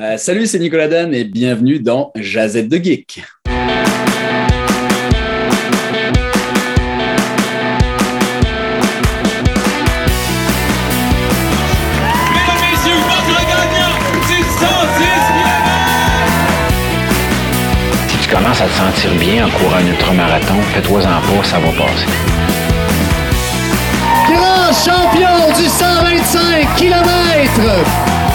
Euh, salut, c'est Nicolas Dan et bienvenue dans Jazette de Geek. Si tu commences à te sentir bien en courant un ultramarathon, fais-toi en pas, ça va passer. Grand champion du 125 km!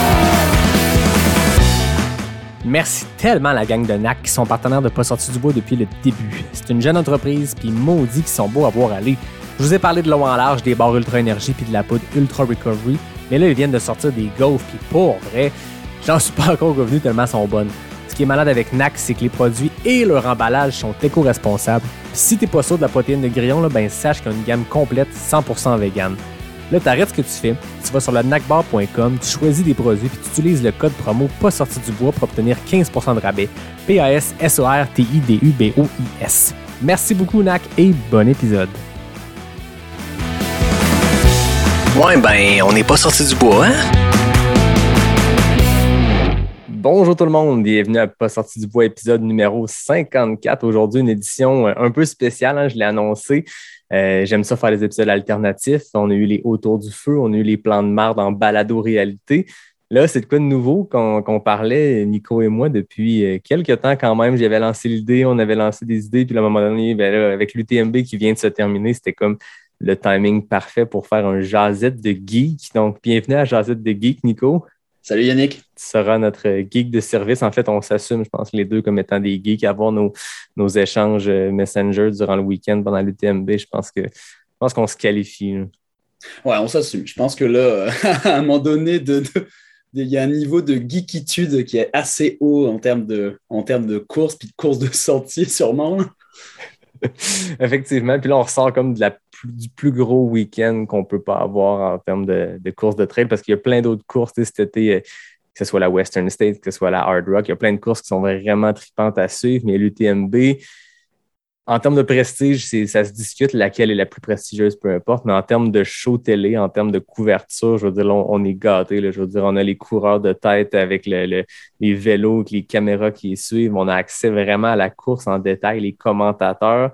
Merci tellement à la gang de NAC qui sont partenaires de Pas sorti du bois depuis le début. C'est une jeune entreprise, puis maudit qui sont beaux à voir aller. Je vous ai parlé de l'eau en large, des barres Ultra Énergie puis de la poudre Ultra Recovery, mais là, ils viennent de sortir des gaufres, puis pour vrai, j'en suis pas encore revenu tellement sont bonnes. Ce qui est malade avec NAC, c'est que les produits et leur emballage sont éco-responsables. Si t'es pas sûr de la protéine de grillon, là, ben sache qu'il y a une gamme complète 100% vegan. Là, t'arrêtes ce que tu fais, tu vas sur le nacbar.com, tu choisis des produits puis tu utilises le code promo pas sorti du bois pour obtenir 15% de rabais. P-A-S-S-O-R-T-I-D-U-B-O-I-S. Merci beaucoup, NAC, et bon épisode. Ouais, ben, on n'est pas sorti du bois, hein? Bonjour tout le monde, bienvenue à Pas sorti du bois, épisode numéro 54. Aujourd'hui, une édition euh, un peu spéciale, hein, je l'ai annoncé. Euh, J'aime ça faire des épisodes alternatifs. On a eu les Autour du feu, on a eu les plans de marde en balado-réalité. Là, c'est de quoi de nouveau qu'on parlait, Nico et moi, depuis euh, quelques temps quand même. J'avais lancé l'idée, on avait lancé des idées, puis à un moment donné, ben avec l'UTMB qui vient de se terminer, c'était comme le timing parfait pour faire un jazette de geek. Donc, bienvenue à Jazette de geek, Nico. Salut Yannick. Tu seras notre geek de service. En fait, on s'assume, je pense, les deux comme étant des geeks, avoir nos, nos échanges euh, Messenger durant le week-end pendant l'UTMB. Je pense que je pense qu'on se qualifie. là. Ouais, on s'assume. Je pense que là, à un moment donné, de, de- il y a un niveau de geekitude qui est assez haut en termes de, en termes de course, puis de course de sentier sûrement. Effectivement. Puis là, on ressort comme de la du plus gros week-end qu'on peut pas avoir en termes de, de courses de trail parce qu'il y a plein d'autres courses cet été, euh, que ce soit la Western State, que ce soit la Hard Rock. Il y a plein de courses qui sont vraiment tripantes à suivre, mais l'UTMB, en termes de prestige, ça se discute laquelle est la plus prestigieuse, peu importe, mais en termes de show télé, en termes de couverture, je veux dire, on, on est gâtés. là. Je veux dire, on a les coureurs de tête avec le- le- les vélos, les caméras qui suivent. On a accès vraiment à la course en détail, les commentateurs.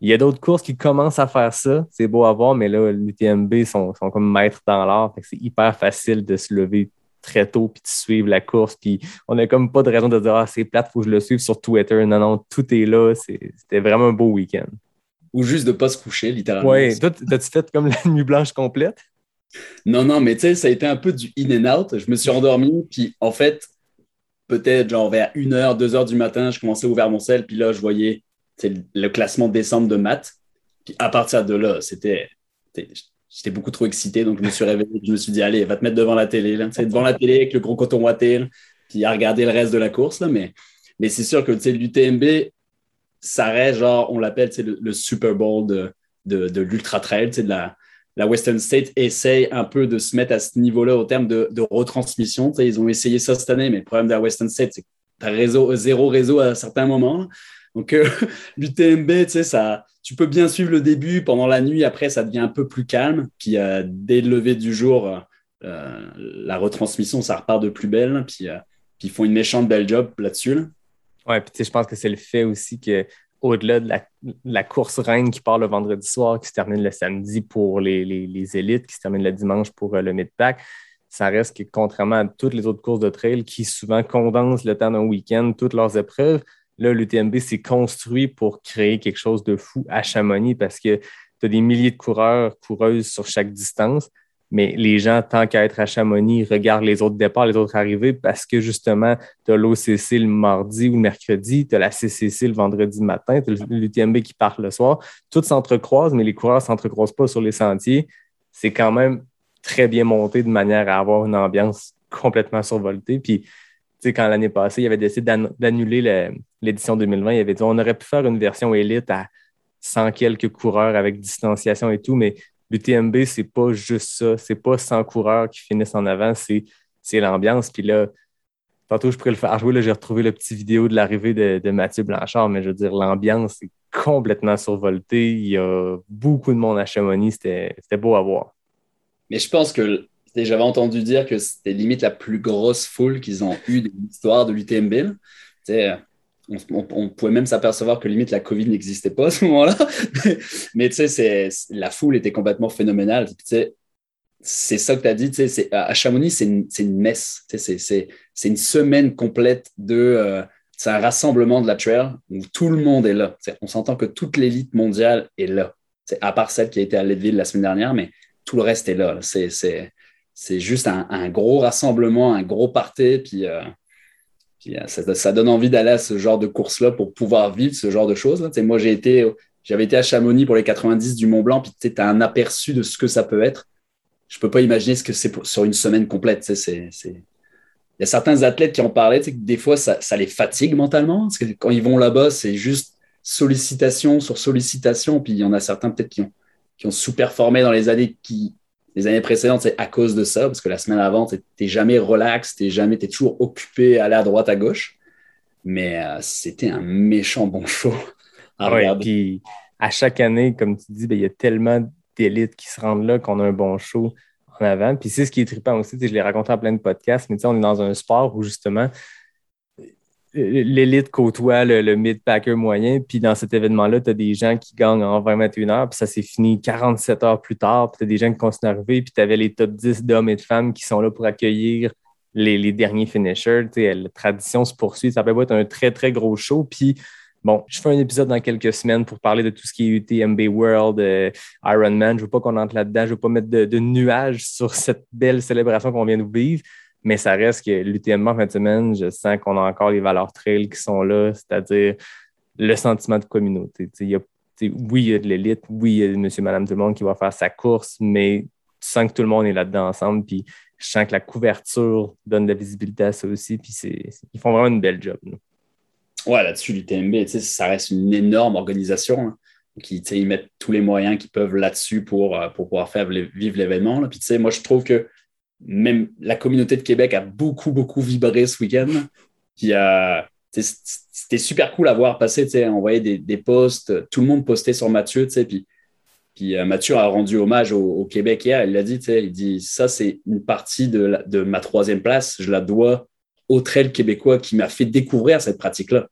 Il y a d'autres courses qui commencent à faire ça. C'est beau à voir, mais là, l'UTMB sont, sont comme maîtres dans l'art. C'est hyper facile de se lever très tôt puis de suivre la course. Puis on n'a comme pas de raison de dire Ah, c'est plate, faut que je le suive sur Twitter. Non, non, tout est là. C'était vraiment un beau week-end. Ou juste de pas se coucher, littéralement. Ouais, toi, t'as-tu fait comme la nuit blanche complète? Non, non, mais tu sais, ça a été un peu du in and out. Je me suis endormi, puis en fait, peut-être genre vers 1h, 2h du matin, je commençais à ouvrir mon sel, puis là, je voyais sais, le classement décembre de maths. Puis à partir de là, c'était. J'étais beaucoup trop excité, donc je me suis réveillé. Je me suis dit, allez, va te mettre devant la télé, là, devant la télé avec le gros coton là, puis à regarder le reste de la course. Là, mais mais c'est sûr que l'UTMB, ça reste genre, on l'appelle le, le Super Bowl de, de, l'Ultra Trail, la, la Western State essaye un peu de se mettre à ce niveau-là au terme de, de retransmission. Tu sais, ils ont essayé ça cette année, mais le problème de la Western State, c'est que tu as réseau, zéro réseau à certains moments. Donc, euh, l'UTMB, tu sais, ça, tu peux bien suivre le début pendant la nuit. Après, ça devient un peu plus calme. Puis, euh, dès le lever du jour, euh, la retransmission, ça repart de plus belle. Puis, ils font une méchante belle job là-dessus. là. Ouais, puis tu sais, je pense que c'est le fait aussi que au-delà de la, course reine qui part le vendredi soir, qui se termine le samedi pour les, les, élites, qui se termine le dimanche pour le mid-pack, ça reste que contrairement à toutes les autres courses de trail qui souvent condensent le temps d'un week-end, toutes leurs épreuves, là, l'UTMB s'est construit pour créer quelque chose de fou à Chamonix parce que tu as des milliers de coureurs, coureuses sur chaque distance. Mais les gens, tant qu'à être à Chamonix, regardent les autres départs, les autres arrivées parce que justement, tu as l'OCC le mardi ou le mercredi, tu as la CCC le vendredi matin, tu as l'UTMB qui part le soir. Tout s'entrecroise, mais les coureurs ne s'entrecroisent pas sur les sentiers. C'est quand même très bien monté de manière à avoir une ambiance complètement survoltée. Puis, tu sais, quand l'année passée, il avait décidé d'ann- d'annuler le- l'édition 2020, il avait dit on aurait pu faire une version élite à 100 quelques coureurs avec distanciation et tout, mais l'UTMB, c'est pas juste ça. C'est pas 100 coureurs qui finissent en avant, c'est l'ambiance. Puis là, tantôt, je pourrais le faire jouer. J'ai retrouvé le petit vidéo de l'arrivée de, Mathieu Blanchard, mais je veux dire, l'ambiance est complètement survoltée. Il y a beaucoup de monde à Chamonix. C'était beau à voir. Mais je pense que J'avais entendu dire que c'était limite la plus grosse foule qu'ils ont eue de l'histoire de l'UTMB. On, pouvait même s'apercevoir que limite la Covid n'existait pas à ce moment-là. Mais tu sais, la foule était complètement phénoménale. C'est ça que tu as dit. À Chamonix, c'est une, une, messe. C'est une semaine complète de. Euh, c'est un rassemblement de la trail où tout le monde est là. on s'entend que toute l'élite mondiale est là. À part celle qui a été à Leadville la semaine dernière, mais tout le reste est là. C'est juste un, gros rassemblement, un gros party. Puis, euh, euh, ça, donne envie d'aller à ce genre de course-là pour pouvoir vivre ce genre de choses. Moi, j'ai été, j'avais été à Chamonix pour les 90 du Mont Blanc, puis tu as un aperçu de ce que ça peut être. Je peux pas imaginer ce que c'est sur une semaine complète. C'est il y a certains athlètes qui en parlaient, que des fois, ça, les fatigue mentalement. Parce que quand ils vont là-bas, c'est juste sollicitation sur sollicitation. Puis il y en a certains peut-être qui ont, qui ont sous-performé dans les années, qui, les années précédentes, c'est à cause de ça. Parce que la semaine avant, tu n'es jamais relax, tu jamais, es toujours occupé à aller à droite, à gauche. Mais euh, c'était un méchant bon show. À ouais, puis à chaque année, comme tu dis, ben, il y a tellement d'élites qui se rendent là qu'on a un bon show avant. Puis c'est ce qui est trippant aussi, je l'ai raconté en plein de podcasts, mais on est dans un sport où justement l'élite côtoie le, mid-packer moyen, puis dans cet événement-là, tu as des gens qui gagnent en 20-21 heures, puis ça s'est fini 47 heures plus tard, puis tu as des gens qui continuent à arriver, puis tu avais les top 10 d'hommes et de femmes qui sont là pour accueillir les, derniers finishers. La tradition se poursuit, ça peut être un très, très gros show, puis Bon, je fais un épisode dans quelques semaines pour parler de tout ce qui est UTMB World, euh, Ironman. Je ne veux pas qu'on entre là-dedans. Je ne veux pas mettre de, nuages sur cette belle célébration qu'on vient de vivre. Mais ça reste que l'UTMB en fin de semaine, je sens qu'on a encore les valeurs trail qui sont là, c'est-à-dire le sentiment de communauté. Oui, il y a de l'élite, oui, il y a monsieur, madame, tout le monde qui va faire sa course, mais tu sens que tout le monde est là-dedans ensemble. Puis je sens que la couverture donne de la visibilité à ça aussi. Puis ils font vraiment une belle job. Ouais, là-dessus, l'UTMB, ça reste une énorme organisation. Hein, qui, ils mettent tous les moyens qu'ils peuvent là-dessus pour, euh, pour pouvoir faire vivre l'événement. Puis, moi, je trouve que même la communauté de Québec a beaucoup, beaucoup vibré ce week-end. C'était super cool à voir passer. On voyait des, posts, tout le monde postait sur Mathieu. Puis, euh, Mathieu a rendu hommage au, Québec hier. Il l'a dit, il dit ça, c'est une partie de, ma troisième place. Je la dois au trail québécois qui m'a fait découvrir cette pratique-là.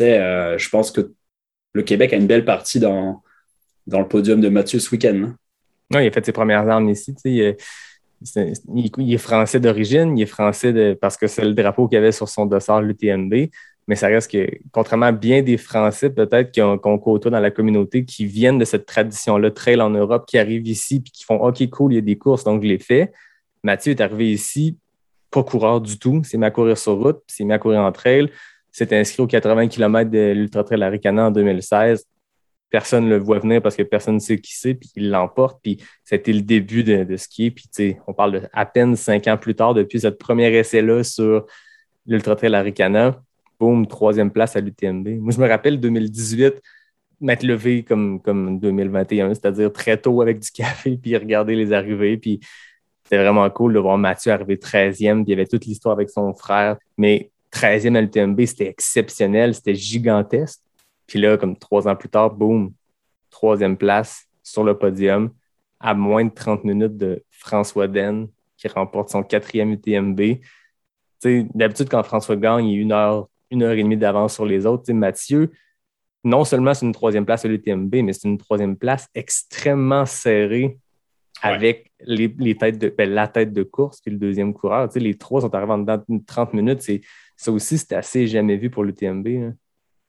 Euh, je pense que le Québec a une belle partie dans, le podium de Mathieu ce week-end. Hein. Il a fait ses premières armes ici. Il, est, français d'origine, il est français parce que c'est le drapeau qu'il avait sur son dossard l'UTMB. Mais ça reste que, contrairement à bien des Français, peut-être qu'on côtoie dans la communauté, qui viennent de cette tradition-là, trail en Europe, qui arrivent ici puis qui font OK, cool, il y a des courses, donc je l'ai fait. Mathieu est arrivé ici, pas coureur du tout. C'est mis à courir sur route, puis c'est mis à courir en trail. C'est inscrit aux 80 km de l'Ultra Trail Aricana en 2016. Personne ne le voit venir parce que personne ne sait qui c'est, puis il l'emporte. Puis c'était le début de, de skier. Puis on parle à peine cinq ans plus tard, depuis cette première essai-là sur l'Ultra Trail Aricana. Boum, troisième place à l'UTMB. Moi, je me rappelle 2018 m'être levé comme, comme 2021, c'est-à-dire très tôt avec du café, puis regarder les arrivées, puis c'était vraiment cool de voir Mathieu arriver 13e, puis il y avait toute l'histoire avec son frère. Mais 13e à l'UTMB, c'était exceptionnel, c'était gigantesque. Puis là, comme trois ans plus tard, boum, troisième place sur le podium, à moins de 30 minutes de François Den, qui remporte son quatrième UTMB. D'habitude, quand François gagne, il a une heure, une heure et demie d'avance sur les autres. Mathieu, non seulement c'est une troisième place à l'UTMB, mais c'est une troisième place extrêmement serrée avec les, têtes de, ben, la tête de course puis le deuxième coureur. Les trois sont arrivés en dedans 30 minutes. Ça aussi, c'était assez jamais vu pour l'UTMB. Hein.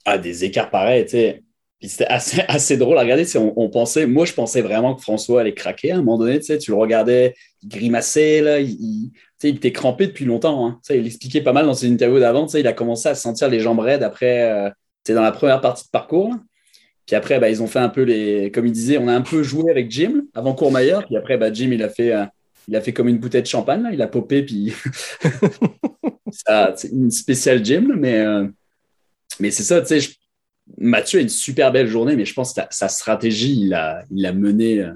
Ah, des écarts pareils, c'était assez, drôle à regarder. Si on, pensait, moi, je pensais vraiment que François allait craquer à un moment donné. Tu, le regardais, il grimaçait, là, il, était crampé depuis longtemps. Hein. Il expliquait pas mal dans ses interviews d'avant. Il a commencé à sentir les jambes raides après, euh, dans la première partie de parcours. Puis après, bah, ils ont fait un peu les. Comme il disait, on a un peu joué avec Jim avant Courmayeur. Puis après, bah, Jim, il a fait. Euh, comme une bouteille de champagne, il a popé, puis c'est une spéciale Jim, mais, euh, mais c'est ça, tu sais, Mathieu a une super belle journée, mais je pense que sa stratégie, il a, il a mené euh,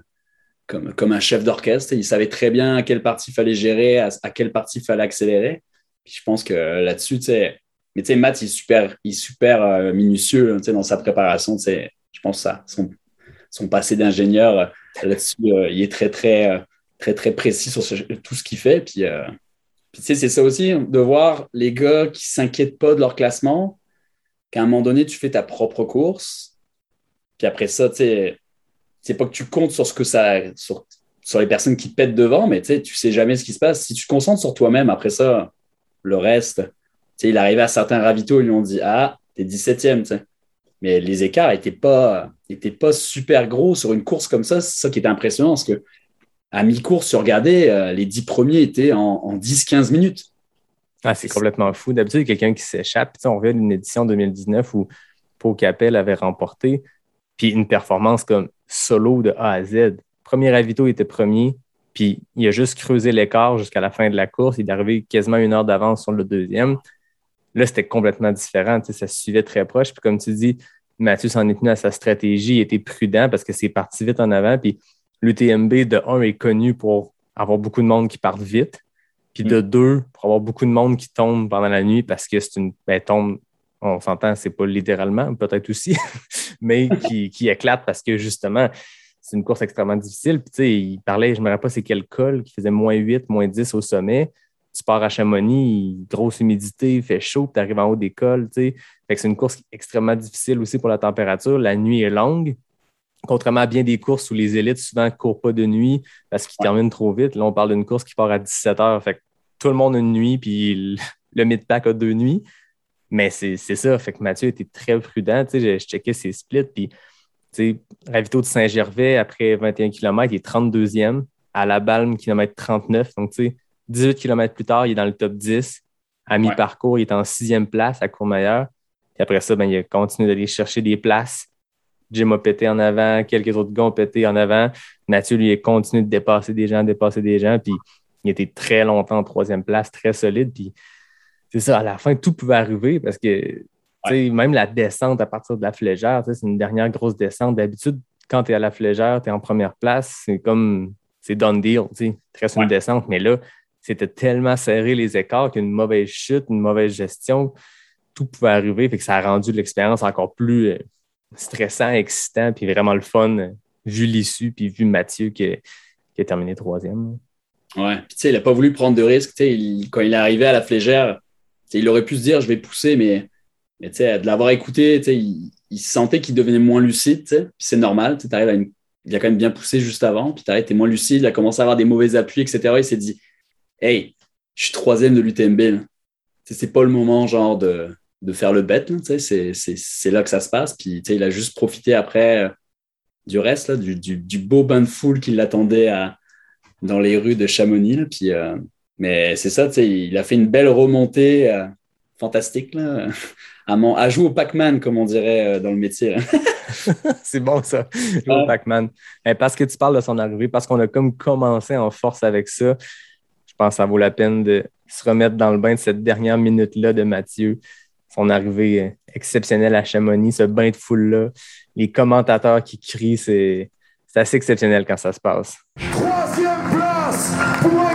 comme, comme un chef d'orchestre. Il savait très bien à quelle partie il fallait gérer, à, quelle partie il fallait accélérer. Puis je pense que là-dessus, tu sais, mais tu sais, Matt, il est super, il est super minutieux tu sais, dans sa préparation. Tu je pense ça. Son, son passé d'ingénieur euh, là-dessus, euh, il est très, très, euh, très, très précis sur tout ce qu'il fait. Puis, euh, puis tu sais, c'est ça aussi, de voir les gars qui s'inquiètent pas de leur classement, qu'à un moment donné, tu fais ta propre course. Puis après ça, tu sais, c'est pas que tu comptes sur ce que ça, sur, les personnes qui te pètent devant, mais tu sais, tu sais jamais ce qui se passe. Si tu te concentres sur toi-même, après ça, le reste, tu sais, il arrivait à certains ravitaux, ils lui ont dit, ah, t'es 17e, tu sais. Mais les écarts n'étaient pas, étaient pas super gros sur une course comme ça. C'est ça qui était impressionnant, parce que à mi-course, tu regardais, euh, les 10 premiers étaient en, en 10-15 minutes. Ah, c'est complètement fou. D'habitude, quelqu'un qui s'échappe. On revient d'une édition 2019 où Pau Capel avait remporté, puis une performance comme solo de A à Z. Premier ravito, il était premier, puis il a juste creusé l'écart jusqu'à la fin de la course. Il est arrivé quasiment une heure d'avance sur le deuxième. Là, c'était complètement différent. Ça se suivait très proche. Puis comme tu dis, Mathieu s'en est tenu à sa stratégie, il était prudent parce que c'est parti vite en avant. Puis l'UTMB, de un, est connu pour avoir beaucoup de monde qui part vite. Puis de mm. deux, pour avoir beaucoup de monde qui tombe pendant la nuit parce que c'est une ben, tombe, on s'entend, c'est pas littéralement, peut-être aussi, mais qui, qui, éclate parce que justement, c'est une course extrêmement difficile. Puis tu sais, il parlait, je ne me rappelle pas c'est quel col, qui faisait moins 8, moins 10 au sommet. Tu pars à Chamonix, grosse humidité, il fait chaud, puis tu arrives en haut des cols. Fait que c'est une course extrêmement difficile aussi pour la température. La nuit est longue contrairement à bien des courses où les élites souvent ne courent pas de nuit parce qu'ils terminent trop vite. Là, on parle d'une course qui part à 17 heures. Fait tout le monde a une nuit, puis le mid-pack a deux nuits. Mais c'est ça. Fait que Mathieu était très prudent. Je, je checkais ses splits. Puis, Ravito de Saint-Gervais, après 21 km, il est 32e. À la Balme, kilomètre 39. Donc, 18 km plus tard, il est dans le top 10. À mi-parcours, il est en sixième place à Courmayeur. Puis après ça, ben, il a continué d'aller chercher des places Jim a pété en avant, quelques autres gars ont pété en avant. Mathieu, lui, a continué de dépasser des gens, dépasser des gens, puis il était très longtemps en troisième place, très solide. Puis c'est ça, à la fin, tout pouvait arriver parce que même la descente à partir de la flégère, c'est une dernière grosse descente. D'habitude, quand tu es à la flégère, tu es en première place, c'est comme c'est done deal, tu reste une descente. Mais là, c'était tellement serré les écarts qu'une mauvaise chute, une mauvaise gestion, tout pouvait arriver. Fait que ça a rendu l'expérience encore plus euh, stressant, excitant, puis vraiment le fun, vu l'issue, puis vu Mathieu qui, a terminé troisième. Ouais, puis tu sais, il n'a pas voulu prendre de risques. quand il est arrivé à la flégère, il aurait pu se dire je vais pousser, mais, mais de l'avoir écouté, il, il sentait qu'il devenait moins lucide. C'est normal, tu à une... il a quand même bien poussé juste avant, puis tu moins lucide, il a commencé à avoir des mauvais appuis, etc. Il s'est dit Hey, je suis troisième de l'UTMB. C'est pas le moment, genre, de, de faire le bet. C'est là que ça se passe. Puis il a juste profité après euh, du reste, du, beau bain de foule qui l'attendait dans les rues de Chamonix. Puis, euh, mais c'est ça, il a fait une belle remontée euh, fantastique. Là, à, à, jouer au Pac-Man, comme on dirait dans le métier. c'est bon ça, jouer au Pac-Man. Parce que tu parles de son arrivée, parce qu'on a comme commencé en force avec ça, je pense que ça vaut la peine de se remettre dans le bain de cette dernière minute-là de Mathieu son arrivée exceptionnelle à Chamonix, ce bain de foule-là, les commentateurs qui crient, c'est assez exceptionnel quand ça se passe. Troisième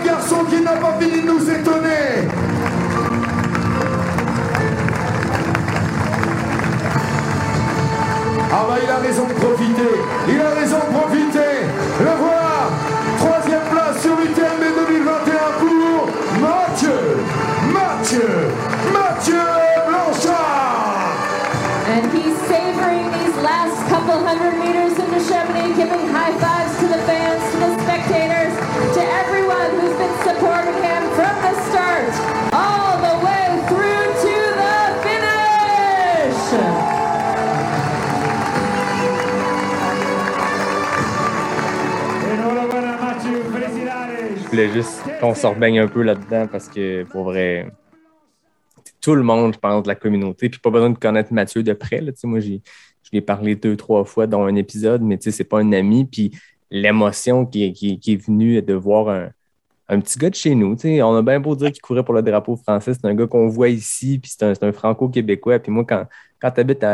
voulais juste qu'on se rebaigne un peu là-dedans parce que pour vrai, tout le monde, je pense, de la communauté. Puis pas besoin de connaître Mathieu de près. Là. Moi, je lui ai parlé deux, trois fois dans un épisode, mais c'est pas un ami. Puis l'émotion qui, qui, qui, est venue de voir un, un petit gars de chez nous. On a bien beau dire qu'il courait pour le drapeau français. C'est un gars qu'on voit ici, puis c'est un, un franco-québécois. Puis moi, quand, quand tu habites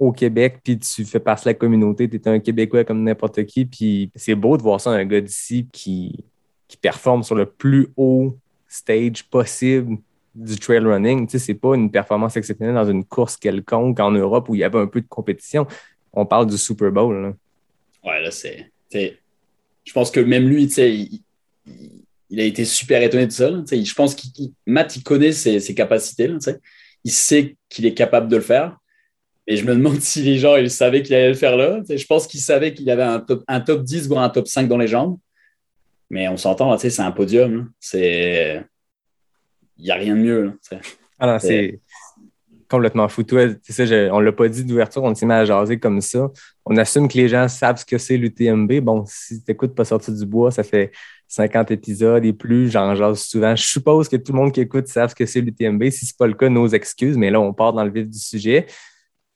au Québec, puis tu fais partie de la communauté, tu es un Québécois comme n'importe qui. Puis c'est beau de voir ça, un gars d'ici qui, qui performe sur le plus haut stage possible du trail running. Ce n'est pas une performance exceptionnelle dans une course quelconque en Europe où il y avait un peu de compétition. On parle du Super Bowl. Ouais, là, c'est. Je pense que même lui, il, il a été super étonné de ça. Tu sais, Je pense que Matt, il connaît ses, capacités. tu sais. il sait qu'il est capable de le faire. Et je me demande si les gens ils savaient qu'il allait le faire là. Tu sais, Je pense qu'il savait qu'il avait un top, un top 10 voire un top 5 dans les jambes. Mais on s'entend, là, tu sais, c'est un podium. C'est. Il n'y a rien de mieux. là, sais. Ah c'est complètement fou. Toi, tu sais, je- on l'a pas dit d'ouverture, on s'est mis à jaser comme ça. On assume que les gens savent ce que c'est l'UTMB. Bon, si tu n'écoutes pas sortir du bois, ça fait 50 épisodes et plus, j'en jase souvent. Je suppose que tout le monde qui écoute savent ce que c'est l'UTMB. Si ce n'est pas le cas, nos excuses, mais là, on part dans le vif du sujet.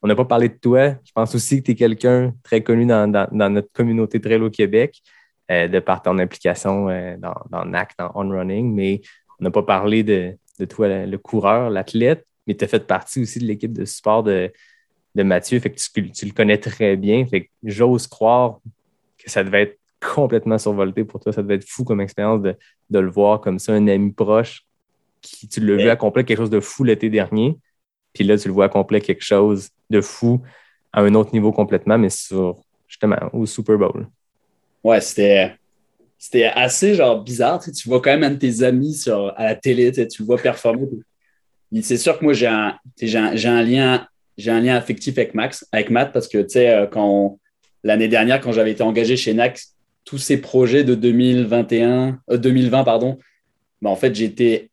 On n'a pas parlé de toi. Je pense aussi que tu es quelqu'un très connu dans, dans- dans notre communauté trail au Québec, euh, de par ton implication euh, dans, dans NAC, dans On Running, mais on n'a pas parlé de, de toi, le, coureur, l'athlète, mais tu as fait partie aussi de l'équipe de support de, de Mathieu, fait que tu, tu le connais très bien. Fait que j'ose croire que ça devait être complètement survolté pour toi. Ça devait être fou comme expérience de, de le voir comme ça, un ami proche qui tu l'as vu accomplir quelque chose de fou l'été dernier. Puis là, tu le vois accomplir quelque chose de fou à un autre niveau complètement, mais sur justement au Super Bowl. Ouais, c'était. C'était assez genre bizarre. Tu, vois quand même un de tes amis sur, à la télé, tu, le vois performer. C'est sûr que moi, j'ai un, j'ai un, un lien, un lien affectif avec Max, avec Matt, parce que tu sais, euh, l'année dernière, quand j'avais été engagé chez NAX, tous ces projets de 2021, euh, 2020, pardon, ben, en fait, j'étais,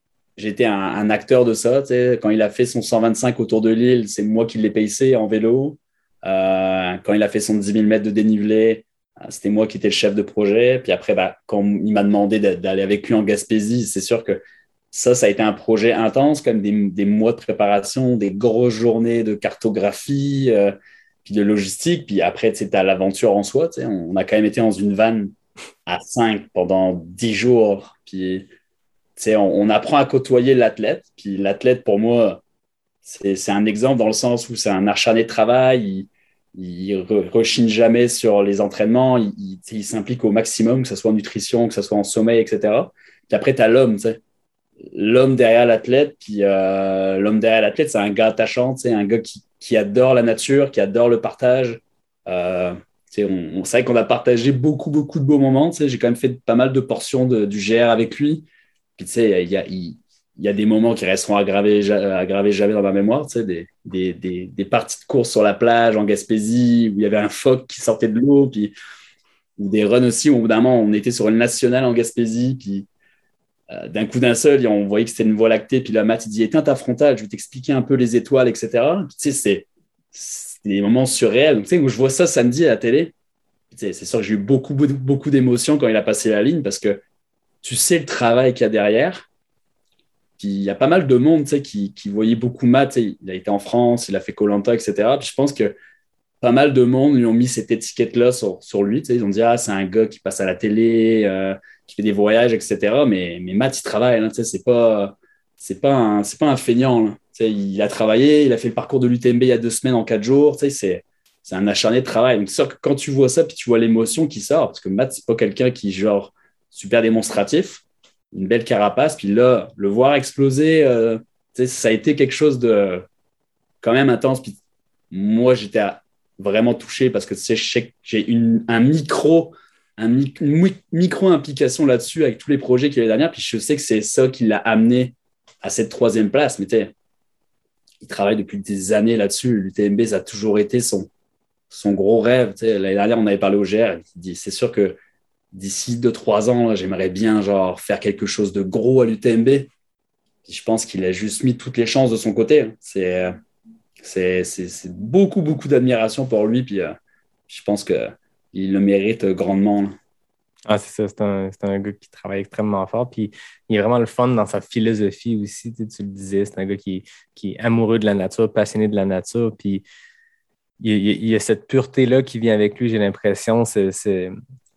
un, acteur de ça. tu sais. Quand il a fait son 125 autour de l'île, c'est moi qui l'ai payé en vélo. Euh, quand il a fait son 10 000 mètres de dénivelé, euh, c'était moi qui étais le chef de projet. Puis après, bah, quand il m'a demandé d'a- d'aller avec lui en Gaspésie, c'est sûr que ça, ça a été un projet intense, comme des, mois de préparation, des grosses journées de cartographie, euh, puis de logistique. Puis après, tu t'as l'aventure en soi. On, a quand même été dans une vanne à 5 pendant 10 jours. Puis, on, on apprend à côtoyer l'athlète. Puis l'athlète, pour moi, c'est un exemple dans le sens où c'est un acharné de travail. Il, il re- rechigne jamais sur les entraînements, il, s'implique au maximum, que ce soit en nutrition, que ce soit en sommeil, etc. Puis après, tu as l'homme, tu sais. L'homme derrière l'athlète, puis euh, l'homme derrière l'athlète, c'est un gars attachant, tu un gars qui, adore la nature, qui adore le partage. Euh, tu sais, on, on qu'on a partagé beaucoup, beaucoup de beaux moments. tu sais. J'ai quand même fait pas mal de portions du GR avec lui. Puis tu sais, il y a, il y a des moments qui resteront aggravés, aggravés jamais dans ma mémoire, tu sais, des, des, des, parties de course sur la plage en Gaspésie où il y avait un phoque qui sortait de l'eau, puis des runs aussi où au bout d'un moment on était sur une nationale en Gaspésie, puis euh, d'un coup d'un seul, on voyait que c'était une voie lactée, puis le Matt il dit éteins ta frontale, je vais t'expliquer un peu les étoiles, etc. Tu sais, c'est des moments surréels. Donc, tu sais, où je vois ça samedi à la télé, c'est sûr que j'ai eu beaucoup, beaucoup d'émotions quand il a passé la ligne parce que tu sais le travail qu'il y a derrière. Il y a pas mal de monde qui, qui voyait beaucoup Matt. Il a été en France, il a fait Colanta, etc. Je pense que pas mal de monde lui ont mis cette étiquette-là sur, lui. Ils ont dit Ah, c'est un gars qui passe à la télé, euh, qui fait des voyages, etc. Mais, Matt, il travaille. Sais, c'est pas, c'est pas, un- c'est pas un feignant. il a travaillé, il a fait le parcours de l'UTMB il y a deux semaines en quatre jours. C'est c'est un acharné de travail. Donc, c'est sûr que quand tu vois ça, puis tu vois l'émotion qui sort, parce que Matt, c'est pas quelqu'un qui, genre, super démonstratif, une belle carapace, puis là, le voir exploser, euh, ça a été quelque chose de quand même intense. Puis moi, j'étais vraiment touché parce que je j'ai un micro, un mi- une mi- micro-implication là-dessus avec tous les projets qu'il y derrière, puis je sais que c'est ça qui l'a amené à cette troisième place. Mais tu il travaille depuis des années là-dessus. L'UTMB, ça a toujours été son, son gros rêve. L'année dernière, on avait parlé au GR. Il dit c'est sûr que d'ici 2-3 ans, j'aimerais bien genre, faire quelque chose de gros à l'UTMB. Je pense qu'il a juste mis toutes les chances de son côté. hein. C'est, euh, c'est, beaucoup, beaucoup d'admiration pour lui. Puis euh, je pense qu'il le mérite grandement. Ah, c'est ça, c'est un, un gars qui travaille extrêmement fort. Il est vraiment le fun dans sa philosophie aussi. Tu, le disais, c'est un gars qui, est amoureux de la nature, passionné de la nature. Il, y a cette pureté-là qui vient avec lui, j'ai l'impression. C'est,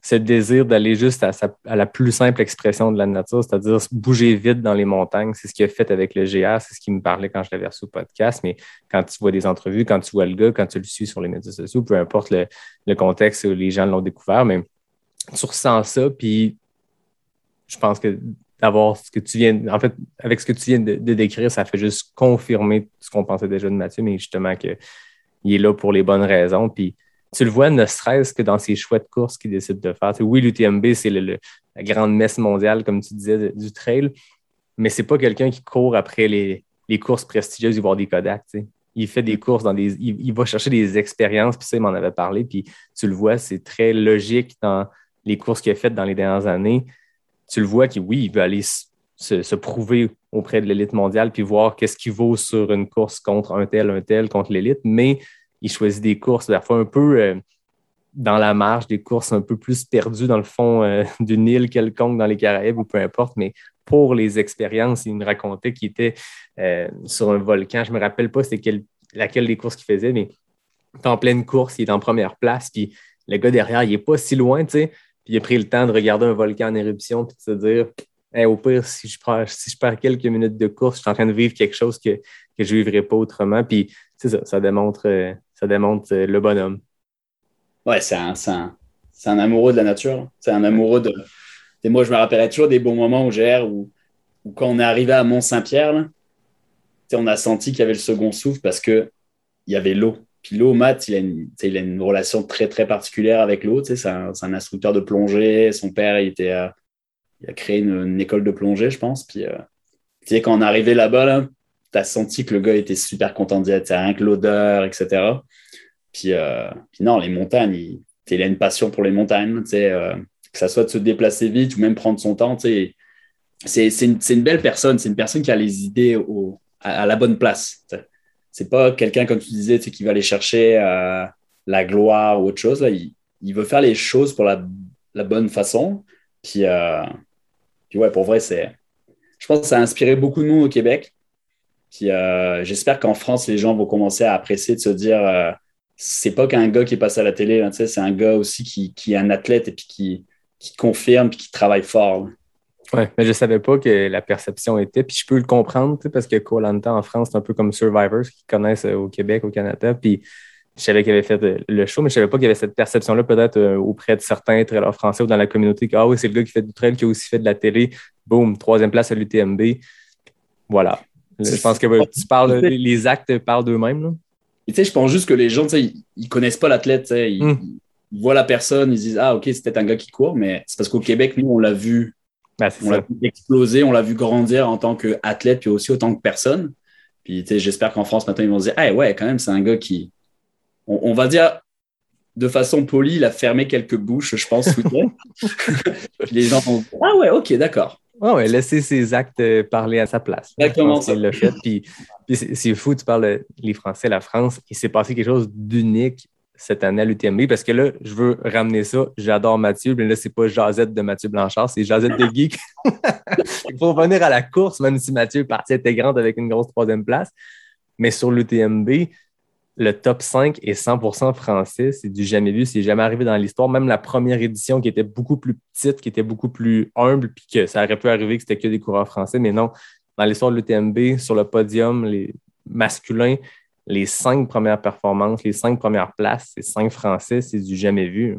ce désir d'aller juste à, la plus simple expression de la nature, c'est-à-dire bouger vite dans les montagnes. C'est ce qu'il a fait avec le GR, c'est ce qu'il me parlait quand je l'avais reçu au podcast. Mais quand tu vois des entrevues, quand tu vois le gars, quand tu le suis sur les médias sociaux, peu importe le, le contexte où les gens l'ont découvert, mais tu ressens ça, puis je pense que d'avoir ce que tu viens, en fait, avec ce que tu viens de, de décrire, ça fait juste confirmer ce qu'on pensait déjà de Mathieu, mais justement qu'il est là pour les bonnes raisons. Puis tu le vois, ne serait-ce que dans ses choix de course qu'il décide de faire. Oui, l'UTMB, c'est la grande messe mondiale, comme tu disais, du trail. Mais c'est pas quelqu'un qui court après les, courses prestigieuses, il va des Kodak. Il fait des courses dans des. Il, va chercher des expériences, puis ça, il m'en avait parlé. Puis tu le vois, c'est très logique dans les courses qu'il a faites dans les dernières années. Tu le vois qu'il, oui, il veut aller se, prouver auprès de l'élite mondiale, puis voir qu'est-ce qu'il vaut sur une course contre un tel, un tel, contre l'élite. Mais il choisit des courses, parfois un peu euh, dans la marge, des courses un peu plus perdues dans le fond euh, d'une île quelconque dans les Caraïbes ou peu importe, mais pour les expériences, il me racontait qu'il était euh, sur un volcan. Je me rappelle pas laquelle des courses qu'il faisait, mais en pleine course, il est en première place, puis le gars derrière, il est pas si loin, tu sais, puis il a pris le temps de regarder un volcan en éruption, puis de se dire, au pire, si je, perds, si je perds quelques minutes de course, je suis en train de vivre quelque chose que, que je ne vivrais pas autrement. Puis c'est ça, ça démontre, ça démontre euh, le bonhomme. Ouais, c'est un, un, un amoureux de la nature. C'est un amoureux de. Et moi, je me rappellerai toujours des bons moments au GR où, où quand on est arrivé à Mont-Saint-Pierre, on a senti qu'il y avait le second souffle parce qu'il y avait l'eau. Puis l'eau, Matt, il a, une, il a une relation très, très particulière avec l'eau. C'est un, instructeur de plongée. Son père, il, était, euh, il a créé une, école de plongée, je pense. Puis, euh, quand on est arrivé là-bas, là, as senti que le gars était super content d'y être. Rien que l'odeur, etc. Puis, euh, puis non, les montagnes, il, il a une passion pour les montagnes, euh, que ça soit de se déplacer vite ou même prendre son temps. C'est une, une belle personne, c'est une personne qui a les idées au, à, la bonne place. C'est pas quelqu'un, comme tu disais, qui va aller chercher euh, la gloire ou autre chose. Là. Il, il veut faire les choses pour la, la bonne façon. Puis, euh, puis ouais, pour vrai, c'est. Je pense que ça a inspiré beaucoup de monde au Québec. Puis euh, j'espère qu'en France, les gens vont commencer à apprécier de se dire euh, c'est pas qu'un gars qui est passé à la télé, sais, c'est un gars aussi qui, est un athlète et puis qui, confirme puis qui travaille fort. là. Ouais, mais je savais pas que la perception était. Puis je peux le comprendre, parce que Koh-Lanta en France, c'est un peu comme Survivors qui connaissent euh, au Québec, au Canada. Puis je savais qu'il avait fait le show, mais je savais pas qu'il y avait cette perception-là peut-être auprès de certains trailers français ou dans la communauté que ah oui, c'est le gars qui fait du trail, qui a aussi fait de la télé. Boum, troisième place à l'UTMB. Voilà. Je pense que tu parles, les- actes parlent d'eux-mêmes. tu sais, je pense juste que les gens, ils, ils connaissent pas l'athlète, sais, ils, Mm. ils voient la personne, ils disent ah ok, c'est peut-être un gars qui court, mais c'est parce qu'au Québec, nous, on l'a vu, Ben, on l'a vu exploser, on l'a vu grandir en tant qu'athlète puis aussi en tant que personne. Puis j'espère qu'en France maintenant ils vont se dire ah ouais, quand même, c'est un gars qui, on, on va dire de façon polie, il a fermé quelques bouches, je pense, les gens vont dire, ah ouais, ok, d'accord. Ouais, ouais, laisser ses actes euh, parler à sa place. Exactement ça. qu'il l'a fait. Puis, puis c'est fou, tu parles les Français, la France. Il s'est passé quelque chose d'unique cette année à l'UTMB parce que là, je veux ramener ça. J'adore Mathieu, mais là, c'est pas Jazette de Mathieu Blanchard, c'est Jazette de Geek. Il faut revenir à la course, même si Mathieu est partie intégrante avec une grosse troisième place. Mais sur l'UTMB, le top 5 est 100% français. C'est du jamais vu. C'est jamais arrivé dans l'histoire. Même la première édition qui était beaucoup plus petite, qui était beaucoup plus humble, puis que ça aurait pu arriver que c'était que des coureurs français. Mais non, dans l'histoire de l'UTMB, sur le podium, les masculins, les cinq premières performances, les cinq premières places, c'est cinq français. C'est du jamais vu.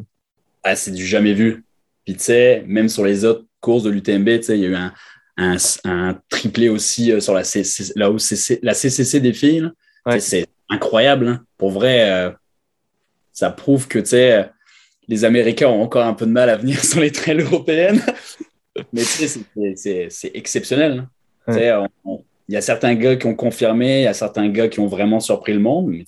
Ah, c'est du jamais vu. Puis tu sais, même sur les autres courses de l'UTMB, tu sais, il y a eu un, un, un triplé aussi euh, sur la, CC, la, OCC la CCC des filles. Ouais. C'est incroyable. hein. Pour vrai, euh, ça prouve que tu sais, les Américains ont encore un peu de mal à venir sur les trails européennes. Mais tu sais, c'est- exceptionnel. hein. Tu sais, on- on- Il y a certains gars qui ont confirmé, il y a certains gars qui ont vraiment surpris le monde. Mais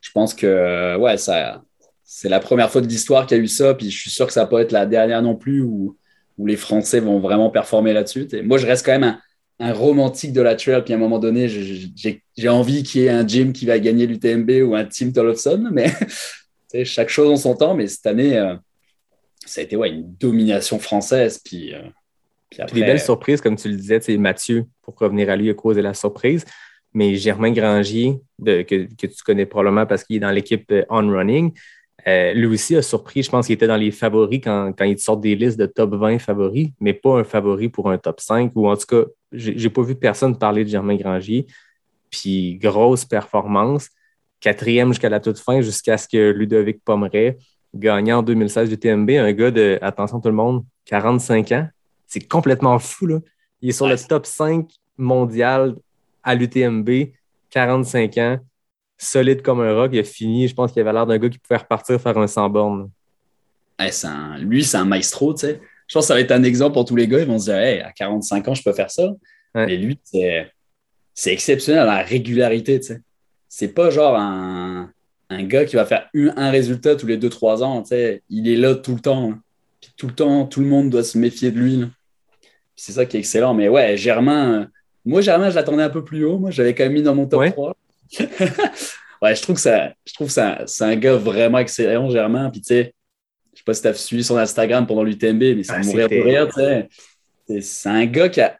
je pense que euh, ouais, ça, c'est la première fois de l'histoire qu'il y a eu ça. Puis je suis sûr que ça pas être la dernière non plus où, où les Français vont vraiment performer là-dessus. Moi, je reste quand même un, un romantique de la trail. Puis à un moment donné, j'ai envie qu'il y ait un Jim qui va gagner l'UTMB ou un Tim Tollefson. Mais chaque chose en son temps. Mais cette année, euh, ça a été ouais, une domination française. Puis, euh, puis après, Puis des belles surprises, comme tu le disais, Mathieu, pour revenir à lui, a causé la surprise. Mais Germain Grangier, de- que, que tu connais probablement parce qu'il est dans l'équipe euh, On Running, euh, lui aussi a surpris. Je pense qu'il était dans les favoris quand, quand ils sortent des listes de top 20 favoris, mais pas un favori pour un top 5. Ou en tout cas, j'ai pas vu personne parler de Germain Grangier. Puis grosse performance. Quatrième jusqu'à la toute fin, jusqu'à ce que Ludovic Pomeray gagne en 2016 du TMB. Un gars de, attention tout le monde, 45 ans. C'est complètement fou, là. Il est sur Ouais, le top 5 mondial à l'UTMB, 45 ans, solide comme un rock. Il a fini, je pense qu'il avait l'air d'un gars qui pouvait repartir faire un 100 bornes. Ouais, c'est un- lui, c'est un maestro, tu sais. Je pense que ça va être un exemple pour tous les gars. Ils vont se dire, hey, à 45 ans, je peux faire ça. Ouais. Mais lui, c'est exceptionnel la régularité, tu sais. C'est pas genre un, un gars qui va faire un, résultat tous les 2-3 ans, tu sais. Il est là tout le temps. hein. Puis tout le temps, tout le monde doit se méfier de lui. C'est ça qui est excellent. Mais ouais, Germain, euh, moi, Germain, je l'attendais un peu plus haut. Moi, j'avais quand même mis dans mon top Ouais. 3. ouais, je trouve que, ça, je trouve que c'est un, gars vraiment excellent, Germain. Puis tu sais, je sais pas si tu as suivi son Instagram pendant l'UTMB, mais ça Ah, me mourait de rire, tu sais. C'est- un gars qui a, tu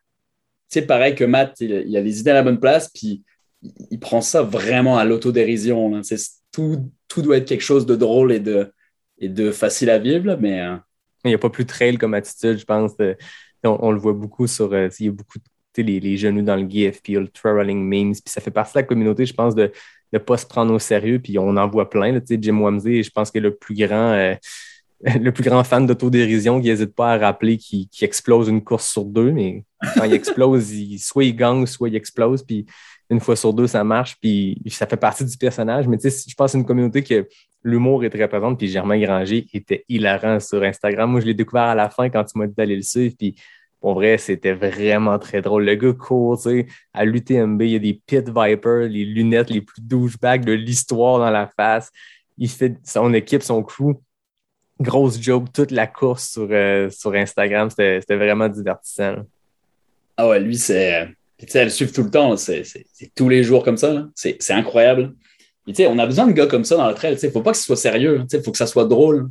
sais, pareil que Matt, il a, il a les idées à la bonne place, puis il, il prend ça vraiment à l'autodérision. Tout, tout doit être quelque chose de drôle et de, et de facile à vivre, là, mais euh, Il n'y a pas plus trail comme attitude, je pense. de- on, on le voit beaucoup sur. euh, il y a beaucoup de les, les genoux dans le GIF, puis il y a le trail running memes. Puis ça fait partie de la communauté, je pense, de ne pas se prendre au sérieux. Puis on en voit plein. Là, Jim Wamsey, je pense que le plus grand. euh, le plus grand fan d'autodérision qui n'hésite pas à rappeler qu'il explose une course sur deux, mais quand il explose, soit il gagne, soit il explose, puis une fois sur deux, ça marche, puis ça fait partie du personnage. Mais tu sais, je pense que c'est une communauté que l'humour est très présente, puis Germain Granger était hilarant sur Instagram. Moi, je l'ai découvert à la fin quand tu m'as dit d'aller le suivre, puis pour vrai, c'était vraiment très drôle. Le gars court, tu sais, à l'UTMB, il y a des Pit Viper, les lunettes les plus douchebags de l'histoire dans la face. Il fait son équipe, son crew, grosse joke, toute la course sur, euh, sur Instagram. C'était vraiment divertissant. ah ouais, lui, c'est. puis Tu sais, elle le suit tout le temps, c'est tous les jours comme ça. C'est incroyable. Tu sais, on a besoin de gars comme ça dans le trail. Il ne faut pas que ce soit sérieux. Il faut que ça soit drôle.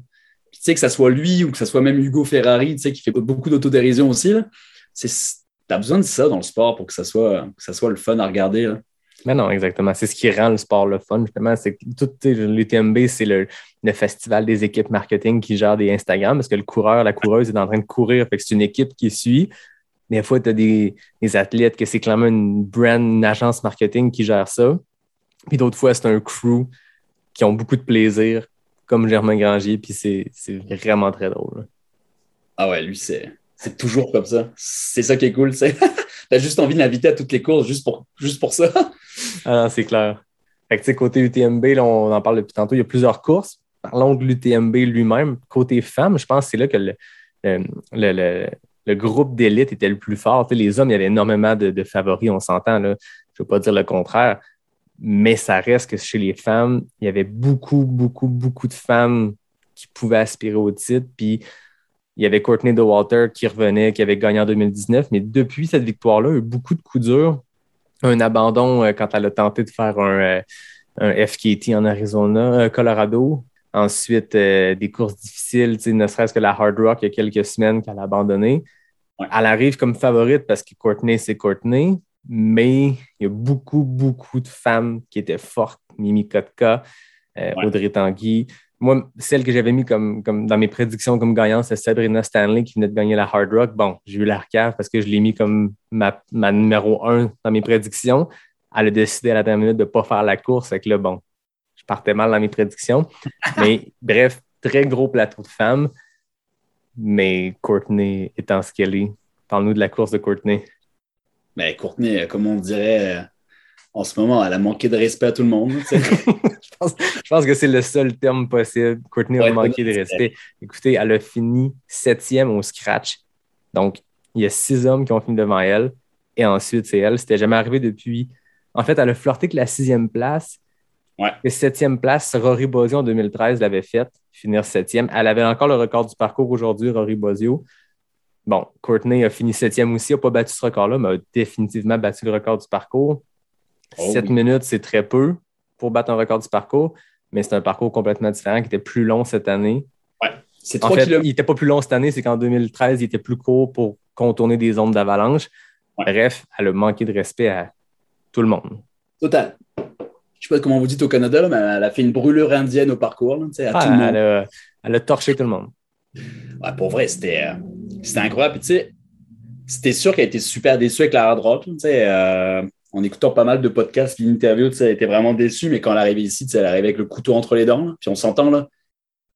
Sais, que ça soit lui ou que ça soit même Hugo Ferrari, tu sais, qui fait beaucoup d'autodérision aussi. Tu as besoin de ça dans le sport pour que ça soit, ça soit le fun à regarder. Mais non, exactement. C'est ce qui rend le sport le fun, justement. C'est tout, l'UTMB, c'est le, le festival des équipes marketing qui gère des Instagram parce que le coureur, la coureuse est en train de courir. Que c'est une équipe qui suit. Des fois, tu as des, des athlètes que c'est clairement une brand, une agence marketing qui gère ça. Puis d'autres fois, c'est un crew qui ont beaucoup de plaisir, comme Germain Granger. Puis c'est c'est vraiment très drôle. Ah ouais, lui, c'est c'est toujours comme ça. C'est ça qui est cool. Tu as juste envie de l'inviter à toutes les courses juste pour, juste pour ça. Ah c'est clair. Fait que, côté UTMB, là, on en parle depuis tantôt, il y a plusieurs courses. Parlons de l'UTMB lui-même. Côté femmes, je pense que c'est là que le, le, le- le- le groupe d'élite était le plus fort. Tu sais, les hommes, il y avait énormément de, de favoris, on s'entend. Je ne veux pas dire le contraire. Mais ça reste que chez les femmes, il y avait beaucoup, beaucoup, beaucoup de femmes qui pouvaient aspirer au titre. Puis il y avait Courtney DeWalter qui revenait, qui avait gagné en 2019. Mais depuis cette victoire-là, il y a eu beaucoup de coups durs un abandon euh, quand elle a tenté de faire un, euh, un FKT en Arizona, euh, Colorado. Ensuite, des courses difficiles, ne serait-ce que la Hard Rock il y a quelques semaines qu'elle a abandonné. Ouais. Elle arrive comme favorite parce que Courtney, c'est Courtney, mais il y a beaucoup, beaucoup de femmes qui étaient fortes. Mimi Kotka, euh, Ouais. Audrey Tanguy. Moi, celle que j'avais mis comme, comme dans mes prédictions comme gagnante, c'est Sabrina Stanley qui venait de gagner la Hard Rock. Bon, j'ai eu la recave parce que je l'ai mis comme ma, ma numéro un dans mes prédictions. Elle a décidé à la dernière minute de ne pas faire la course. Fait que là, bon, je partais mal dans mes prédictions. Mais bref, très gros plateau de femmes. Mais Courtney étant ce qu'elle est. Parle-nous de la course de Courtney. Mais Courtney, euh, comme on dirait euh, en ce moment, elle a manqué de respect à tout le monde. je, pense, je pense que c'est le seul terme possible. Courtney a manqué de respect. Écoutez, elle a fini septième au scratch. Donc, il y a six hommes qui ont fini devant elle. Et ensuite, c'est elle. C'était jamais arrivé depuis. En fait, elle a flirté que la sixième place. Ouais. La septième place, Rory Bozio en 2013 l'avait faite, finir septième. Elle avait encore le record du parcours aujourd'hui, Rory Bozio. Bon, Courtney a fini septième aussi, n'a pas battu ce record-là, mais a définitivement battu le record du parcours. Oh Sept oui. minutes, c'est très peu pour battre un record du parcours, mais c'est un parcours complètement différent qui était plus long cette année. C'est En 3 fait, il n'était pas plus long cette année, c'est qu'en 2013, il était plus court pour contourner des zones d'avalanche. Ouais. Bref, elle a manqué de respect à tout le monde. Total. Je sais pas comment vous dites au Canada, là, mais elle a fait une brûlure indienne au parcours, là, à Ah, tout le monde. elle, a, elle a torché tout le monde. Ouais, pour vrai, c'était euh, incroyable. Puis, tu sais, c'était sûr qu'elle était super déçue avec la hard rock. tu sais, euh, en écoutant pas mal de podcasts puis d'interviews, tu sais, elle était vraiment déçue. Mais quand elle arrivée ici, tu sais, elle est arrivée avec le couteau entre les dents. là. puis on s'entend, là.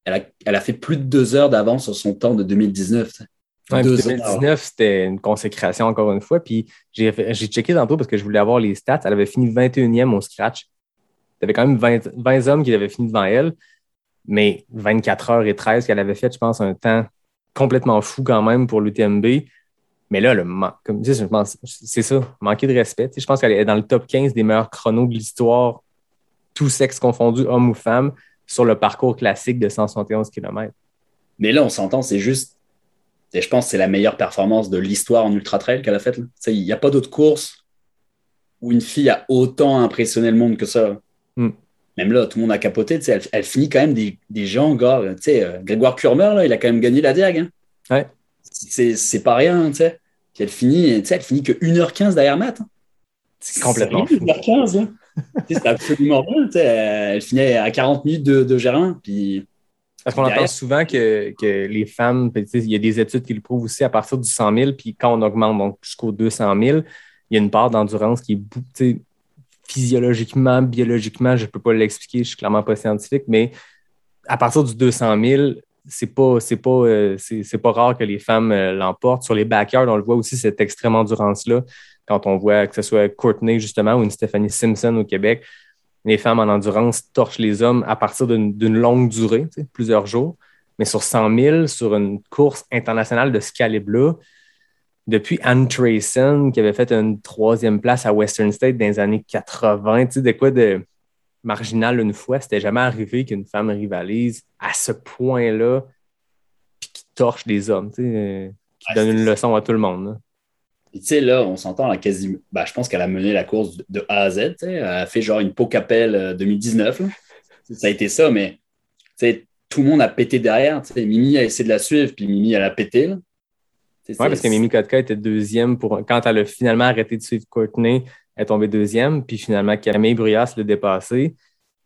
Elle a, elle a fait plus de deux heures d'avance sur son temps de 2019. tu sais. Ouais, puis Deux heures. 2019, c'était une consécration encore une fois. Puis j'ai checké tantôt parce que je voulais avoir les stats. Elle avait fini 21e au scratch. Il y avait quand même 20, 20 hommes qui avaient fini devant elle. Mais 24 heures et 13 qu'elle avait fait, je pense, un temps complètement fou quand même pour l'UTMB. Mais là, le comme je pense, c'est ça, manquer de respect. Je pense qu'elle est dans le top 15 des meilleurs chronos de l'histoire, tous sexes confondus, hommes ou femmes, sur le parcours classique de 171 km. Mais là, on s'entend, c'est juste. et je pense que c'est la meilleure performance de l'histoire en ultra trail qu'elle a faite. Il n'y a pas d'autre course où une fille a autant impressionné le monde que ça. Même là, tout le monde a capoté. tu sais, Elle, elle finit quand même des, des gens, gars. Euh, Grégoire Kurmer, là, il a quand même gagné la Diag. hein. Ouais. C'est pas rien. tu sais. Puis elle finit, tu sais, elle finit que 1h15 derrière Matt. hein. C'est complètement C'est fou. rien, 1h15. là. Tu sais, C'est absolument rien. tu sais. Elle finit à 40 minutes de, de Germain. Puis Parce qu'on entend souvent que, que les femmes, il y a des études qui le prouvent aussi à partir du 100 000, puis quand on augmente donc jusqu'au 200 000, il y a une part d'endurance qui est physiologiquement, biologiquement, je ne peux pas l'expliquer, je suis clairement pas scientifique, mais à partir du 200 000, c'est pas, c'est pas, euh, c'est, pas rare que les femmes euh, l'emportent. Sur les backyards, on le voit aussi, cette extrême endurance-là, quand on voit que ce soit Courtney, justement, ou une Stephanie Simpson au Québec, les femmes en endurance torchent les hommes à partir d'une longue durée, plusieurs jours. Mais sur 100 000, sur une course internationale de ce calibre-là, depuis Anne Trayson, qui avait fait une troisième place à Western State dans les années 80, tu sais, de quoi de marginal une fois, c'était jamais arrivé qu'une femme rivalise à ce point-là, puis qui torche des hommes, tu sais, euh, qui donne une leçon à tout le monde. là. Puis, tu sais, là, on s'entend, elle a quasi... bah, je pense qu'elle a mené la course de- A à Z. Elle a fait genre une peau capelle euh, 2019. là. Ça a été ça, mais tu sais, tout le monde a pété derrière. Mimi a essayé de la suivre, puis Mimi, elle a pété. là. Oui, parce que Mimi Kotka était deuxième pour. Quand elle a finalement arrêté de suivre Courtney, elle est tombée deuxième. Puis finalement, Camille Bruyas l'a dépassé.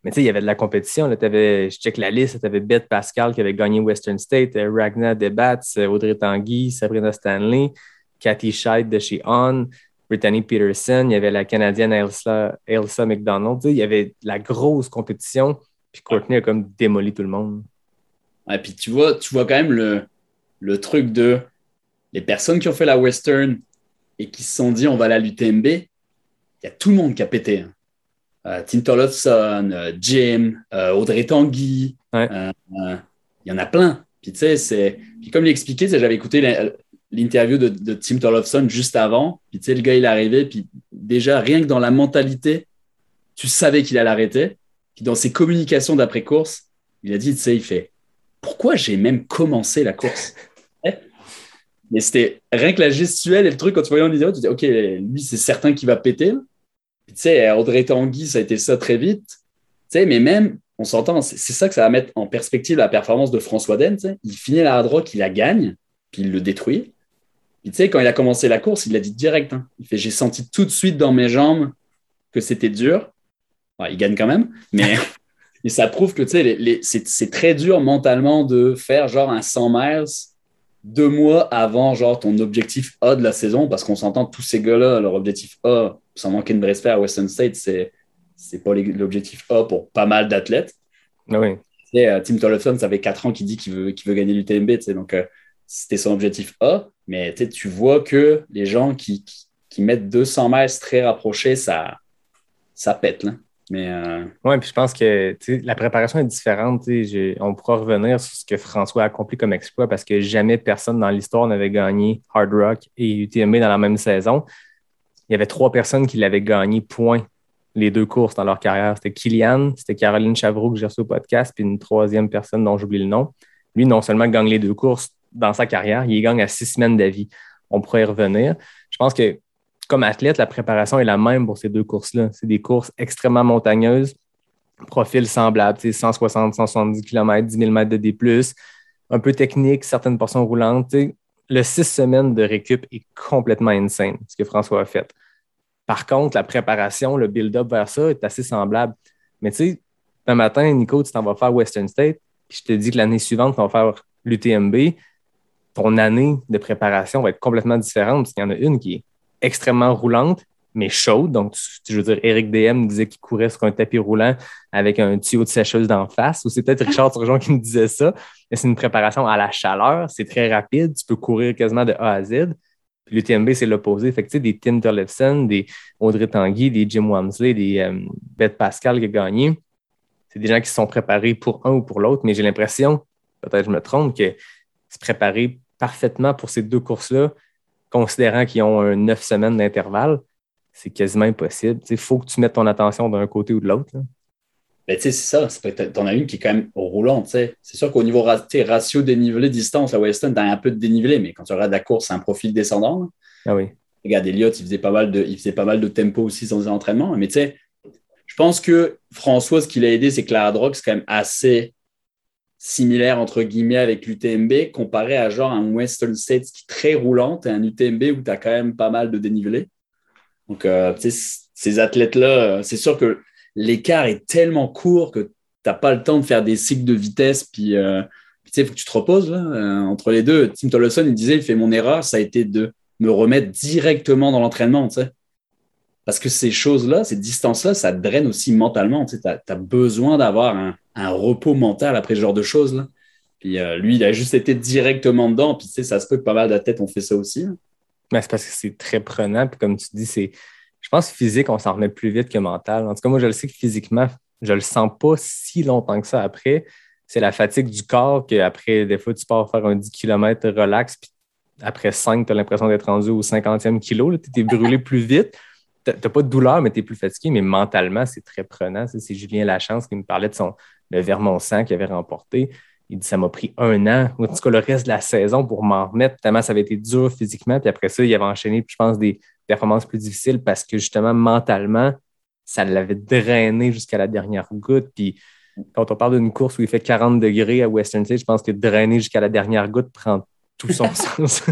Mais tu sais, il y avait de la compétition. Là. T'avais- je check la liste. Tu avais Beth Pascal qui avait gagné Western State, euh, Ragnar Debats, euh, Audrey Tanguy, Sabrina Stanley, Cathy Scheid de chez On, Brittany Peterson. Il y avait la Canadienne Elsa, Elsa McDonald. Tu sais, il y avait de la grosse compétition. Puis Courtney a comme démoli tout le monde. Et puis tu vois, tu vois quand même le, le truc de les personnes qui ont fait la Western et qui se sont dit on va aller à l'UTMB, il y a tout le monde qui a pété. hein. Euh, Tim Tollefson, euh, Jim, euh, Audrey Tanguy, Ouais. il y en a plein. Puis tu sais, c'est. Puis comme j'avais écouté l'interview de, de Tim Tollefson juste avant. Puis tu sais, le gars, il est arrivé, puis déjà, rien que dans la mentalité, tu savais qu'il allait arrêter. Puis dans ses communications d'après-course, il a dit, tu sais, il fait pourquoi j'ai même commencé la course? Mais c'était rien que la gestuelle et le truc, quand tu voyais en vidéo, tu dis, OK, lui, c'est certain qu'il va péter. tu sais, Audrey Tanguy, ça a été ça très vite. Tu sais, mais même, on s'entend, c'est ça que ça va mettre en perspective la performance de François Den. tu sais. Il finit la hard rock, il la gagne, puis il le détruit. Puis, tu sais, quand il a commencé la course, il l'a dit direct. hein. Il fait J'ai senti tout de suite dans mes jambes que c'était dur. Il gagne quand même, mais. Ça prouve que les- les- c'est c'est très dur mentalement de faire genre un 100 miles deux mois avant genre ton objectif A de la saison, parce qu'on s'entend tous ces gars-là, leur objectif A, sans manquer de respect à Western State, c'est c'est pas l'objectif A pour pas mal d'athlètes. Ah oui. Tu sais, euh, Tim Tollefson, ça fait quatre ans qu'il dit qu'il veut, qu'il veut gagner l'UTMB, tu sais, donc euh, c'était son objectif A, mais tu sais, tu vois que les gens qui, qui, qui mettent 200 miles très rapprochés, ça, ça pète. Là. Mais euh, Oui, puis je pense que la préparation est différente. On pourra revenir sur ce que François a accompli comme exploit parce que jamais personne dans l'histoire n'avait gagné Hard Rock et UTMB dans la même saison. Il y avait trois personnes qui l'avaient gagné, point, les deux courses dans leur carrière. C'était Kylian, c'était Caroline Chavreau que j'ai reçu au podcast, puis une troisième personne dont j'oublie le nom. Lui, non seulement gagne les deux courses dans sa carrière, il gagne à six semaines d'avis. On pourrait y revenir. Je pense que comme athlète, la préparation est la même pour ces deux courses-là. C'est des courses extrêmement montagneuses, profil semblable, tu sais, 160, 170 km, 10 000 mètres de D+, un peu technique, certaines portions roulantes. Le six semaines de récup est complètement insane, ce que François a fait. Par contre, la préparation, le build-up vers ça est assez semblable. Mais tu sais, un matin, Nico, tu t'en vas faire Western State, puis je te dis que l'année suivante, tu vas faire l'UTMB, ton année de préparation va être complètement différente, parce qu'il y en a une qui est extrêmement roulante, mais chaude. Donc, je veux dire, Eric DM disait qu'il courait sur un tapis roulant avec un tuyau de sécheuse d'en face, ou c'est peut-être Richard Turgeon qui me disait ça, mais c'est une préparation à la chaleur, c'est très rapide, tu peux courir quasiment de A à Z. Puis l'UTMB, c'est l'opposé. Fait que, tu sais, des Tim Tollefson, des Audrey Tanguy, des Jim Wamsley, des euh, Beth Pascal qui a gagné, c'est des gens qui se sont préparés pour un ou pour l'autre, mais j'ai l'impression, peut-être je me trompe, que se préparer parfaitement pour ces deux courses-là, considérant qu'ils ont un neuf semaines d'intervalle, c'est quasiment impossible. Il faut que tu mettes ton attention d'un côté ou de l'autre. là. Ben, tu sais, c'est ça. T'en as une qui est quand même roulante. tu sais. C'est sûr qu'au niveau ratio dénivelé distance, la Weston, t'as un peu de dénivelé, mais quand tu regardes la course, c'est un profil descendant. là. Ah oui. Regarde, Elliott, il faisait pas mal de, il faisait pas mal de tempo aussi dans ses entraînements. Mais tu sais, je pense que François, ce qui l'a aidé, c'est que la hard rock, c'est quand même assez similaire, entre guillemets, avec l'UTMB, comparé à genre un Western States qui est très roulante et un UTMB où tu as quand même pas mal de dénivelé. Donc, euh, ces athlètes-là, euh, c'est sûr que l'écart est tellement court que tu n'as pas le temps de faire des cycles de vitesse. Puis, euh, tu sais, il faut que tu te reposes là, euh, entre les deux. Tim Tollefson, il disait, il fait mon erreur, ça a été de me remettre directement dans l'entraînement, tu sais. Parce que ces choses-là, ces distances-là, ça te draine aussi mentalement. Tu as, besoin d'avoir un, un repos mental après ce genre de choses. Là. Puis euh, lui, il a juste été directement dedans. Puis tu sais, ça se peut que pas mal d'athlètes ont fait ça aussi. hein. Mais c'est parce que c'est très prenant. Puis comme tu dis, c'est. Je pense que physique, on s'en remet plus vite que mental. En tout cas, moi, je le sais que physiquement, je le sens pas si longtemps que ça après. C'est la fatigue du corps qu'après, des fois, tu pars faire un 10 km relax, puis après 5, tu as l'impression d'être rendu au 50e kilo. Tu es brûlé plus vite. Tu n'as pas de douleur, mais tu es plus fatigué. Mais mentalement, c'est très prenant. C'est Julien Lachance qui me parlait de son le Vermont 100 qu'il avait remporté. Il dit ça m'a pris un an, ou en tout cas le reste de la saison pour m'en remettre, tellement ça avait été dur physiquement. Puis après ça, il avait enchaîné, je pense, des performances plus difficiles parce que justement, mentalement, ça l'avait drainé jusqu'à la dernière goutte. Puis quand on parle d'une course où il fait 40 degrés à Western State, je pense que drainer jusqu'à la dernière goutte prend tout son sens.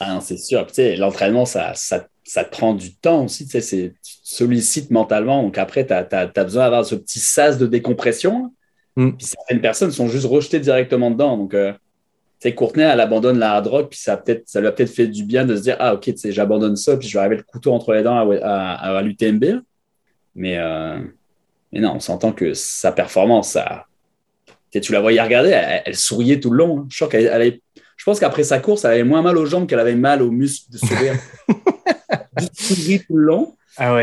Ah c'est sûr. L'entraînement, ça, ça, ça te prend du temps aussi. Tu sais, c'est- tu te sollicites mentalement. Donc après, tu as, besoin d'avoir ce petit sas de décompression. Mm. Puis certaines personnes sont juste rejetées directement dedans. Donc, euh, tu sais, Courtenay, elle abandonne la hard rock, puis ça, a peut-être- ça lui a peut-être fait du bien de se dire Ah, ok, tu sais, j'abandonne ça, puis je vais arriver le couteau entre les dents à, à, à l'UTMB. Mais, euh, mais non, on s'entend que sa performance, ça, tu sais, tu la voyais regarder, elle, elle souriait tout le long. hein. Elle avait- je pense qu'après sa course, elle avait moins mal aux jambes qu'elle avait mal aux muscles de sourire. Tout le long. ah.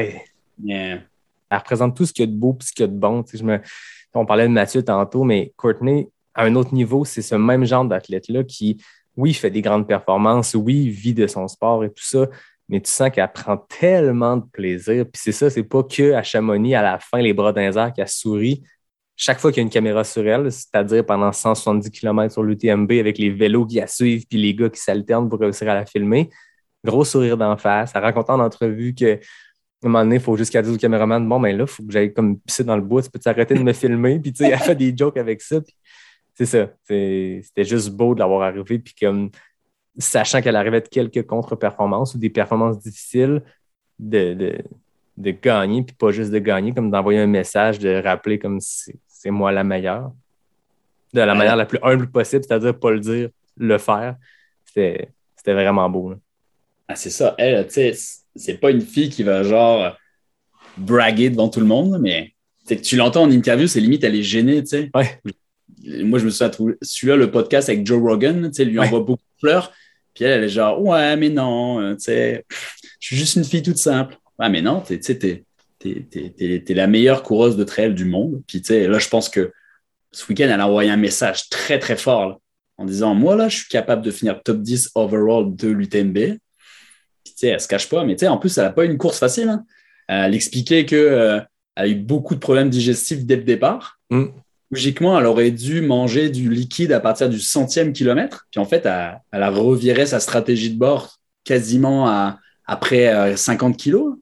Mais, elle représente tout ce qu'il y a de beau et ce qu'il y a de bon. Tu sais, je me- On parlait de Mathieu tantôt, mais Courtney, à un autre niveau, c'est ce même genre d'athlète-là qui, oui, fait des grandes performances, oui, vit de son sport et tout ça, mais tu sens qu'elle prend tellement de plaisir. Puis c'est ça, c'est pas que à Chamonix, à la fin, les bras airs, qu'elle sourit. Chaque fois qu'il y a une caméra sur elle, c'est-à-dire pendant 170 km sur l'UTMB avec les vélos qui la suivent puis les gars qui s'alternent pour réussir à la filmer, gros sourire d'en face. Elle raconte en entrevue que à un moment donné, il faut juste qu'elle dise au caméraman Bon, ben là, il faut que j'aille comme pisser dans le bois, tu peux t'arrêter de me filmer. Puis, tu sais, elle fait des jokes avec ça. Puis, c'est ça. C'était juste beau de l'avoir arrivé. Puis, comme, sachant qu'elle arrivait de quelques contre-performances ou des performances difficiles, de, de, de gagner, puis pas juste de gagner, comme d'envoyer un message, de rappeler comme c'est moi la meilleure. De la Ouais. manière la plus humble possible, c'est-à-dire pas le dire, le faire. C'était c'était vraiment beau. là. Ah, c'est ça. Elle, tu sais, c'est pas une fille qui va genre braguer devant tout le monde, mais tu sais, tu l'entends en interview, c'est limite, elle est gênée, tu sais. Ouais. Moi, je me souviens, trouvé- celui-là, le podcast avec Joe Rogan, tu sais, lui Ouais. envoie beaucoup de fleurs. Puis elle, elle est genre, ouais, mais non, euh, tu sais, je suis juste une fille toute simple. Ouais, mais non, tu sais, t'es, t'es, t'es, t'es- t'es la meilleure coureuse de trail du monde. Puis, tu sais, là, je pense que ce week-end, elle a envoyé un message très, très fort là, en disant, moi, là, je suis capable de finir top 10 overall de l'UTMB. Puis, tu sais, elle se cache pas, mais tu sais, en plus, elle n'a pas eu une course facile. hein. Elle expliquait que euh, elle a eu beaucoup de problèmes digestifs dès le départ. Mm. Logiquement, elle aurait dû manger du liquide à partir du centième kilomètre. Puis en fait, elle, elle a reviré sa stratégie de bord quasiment à, après euh, 50 kilos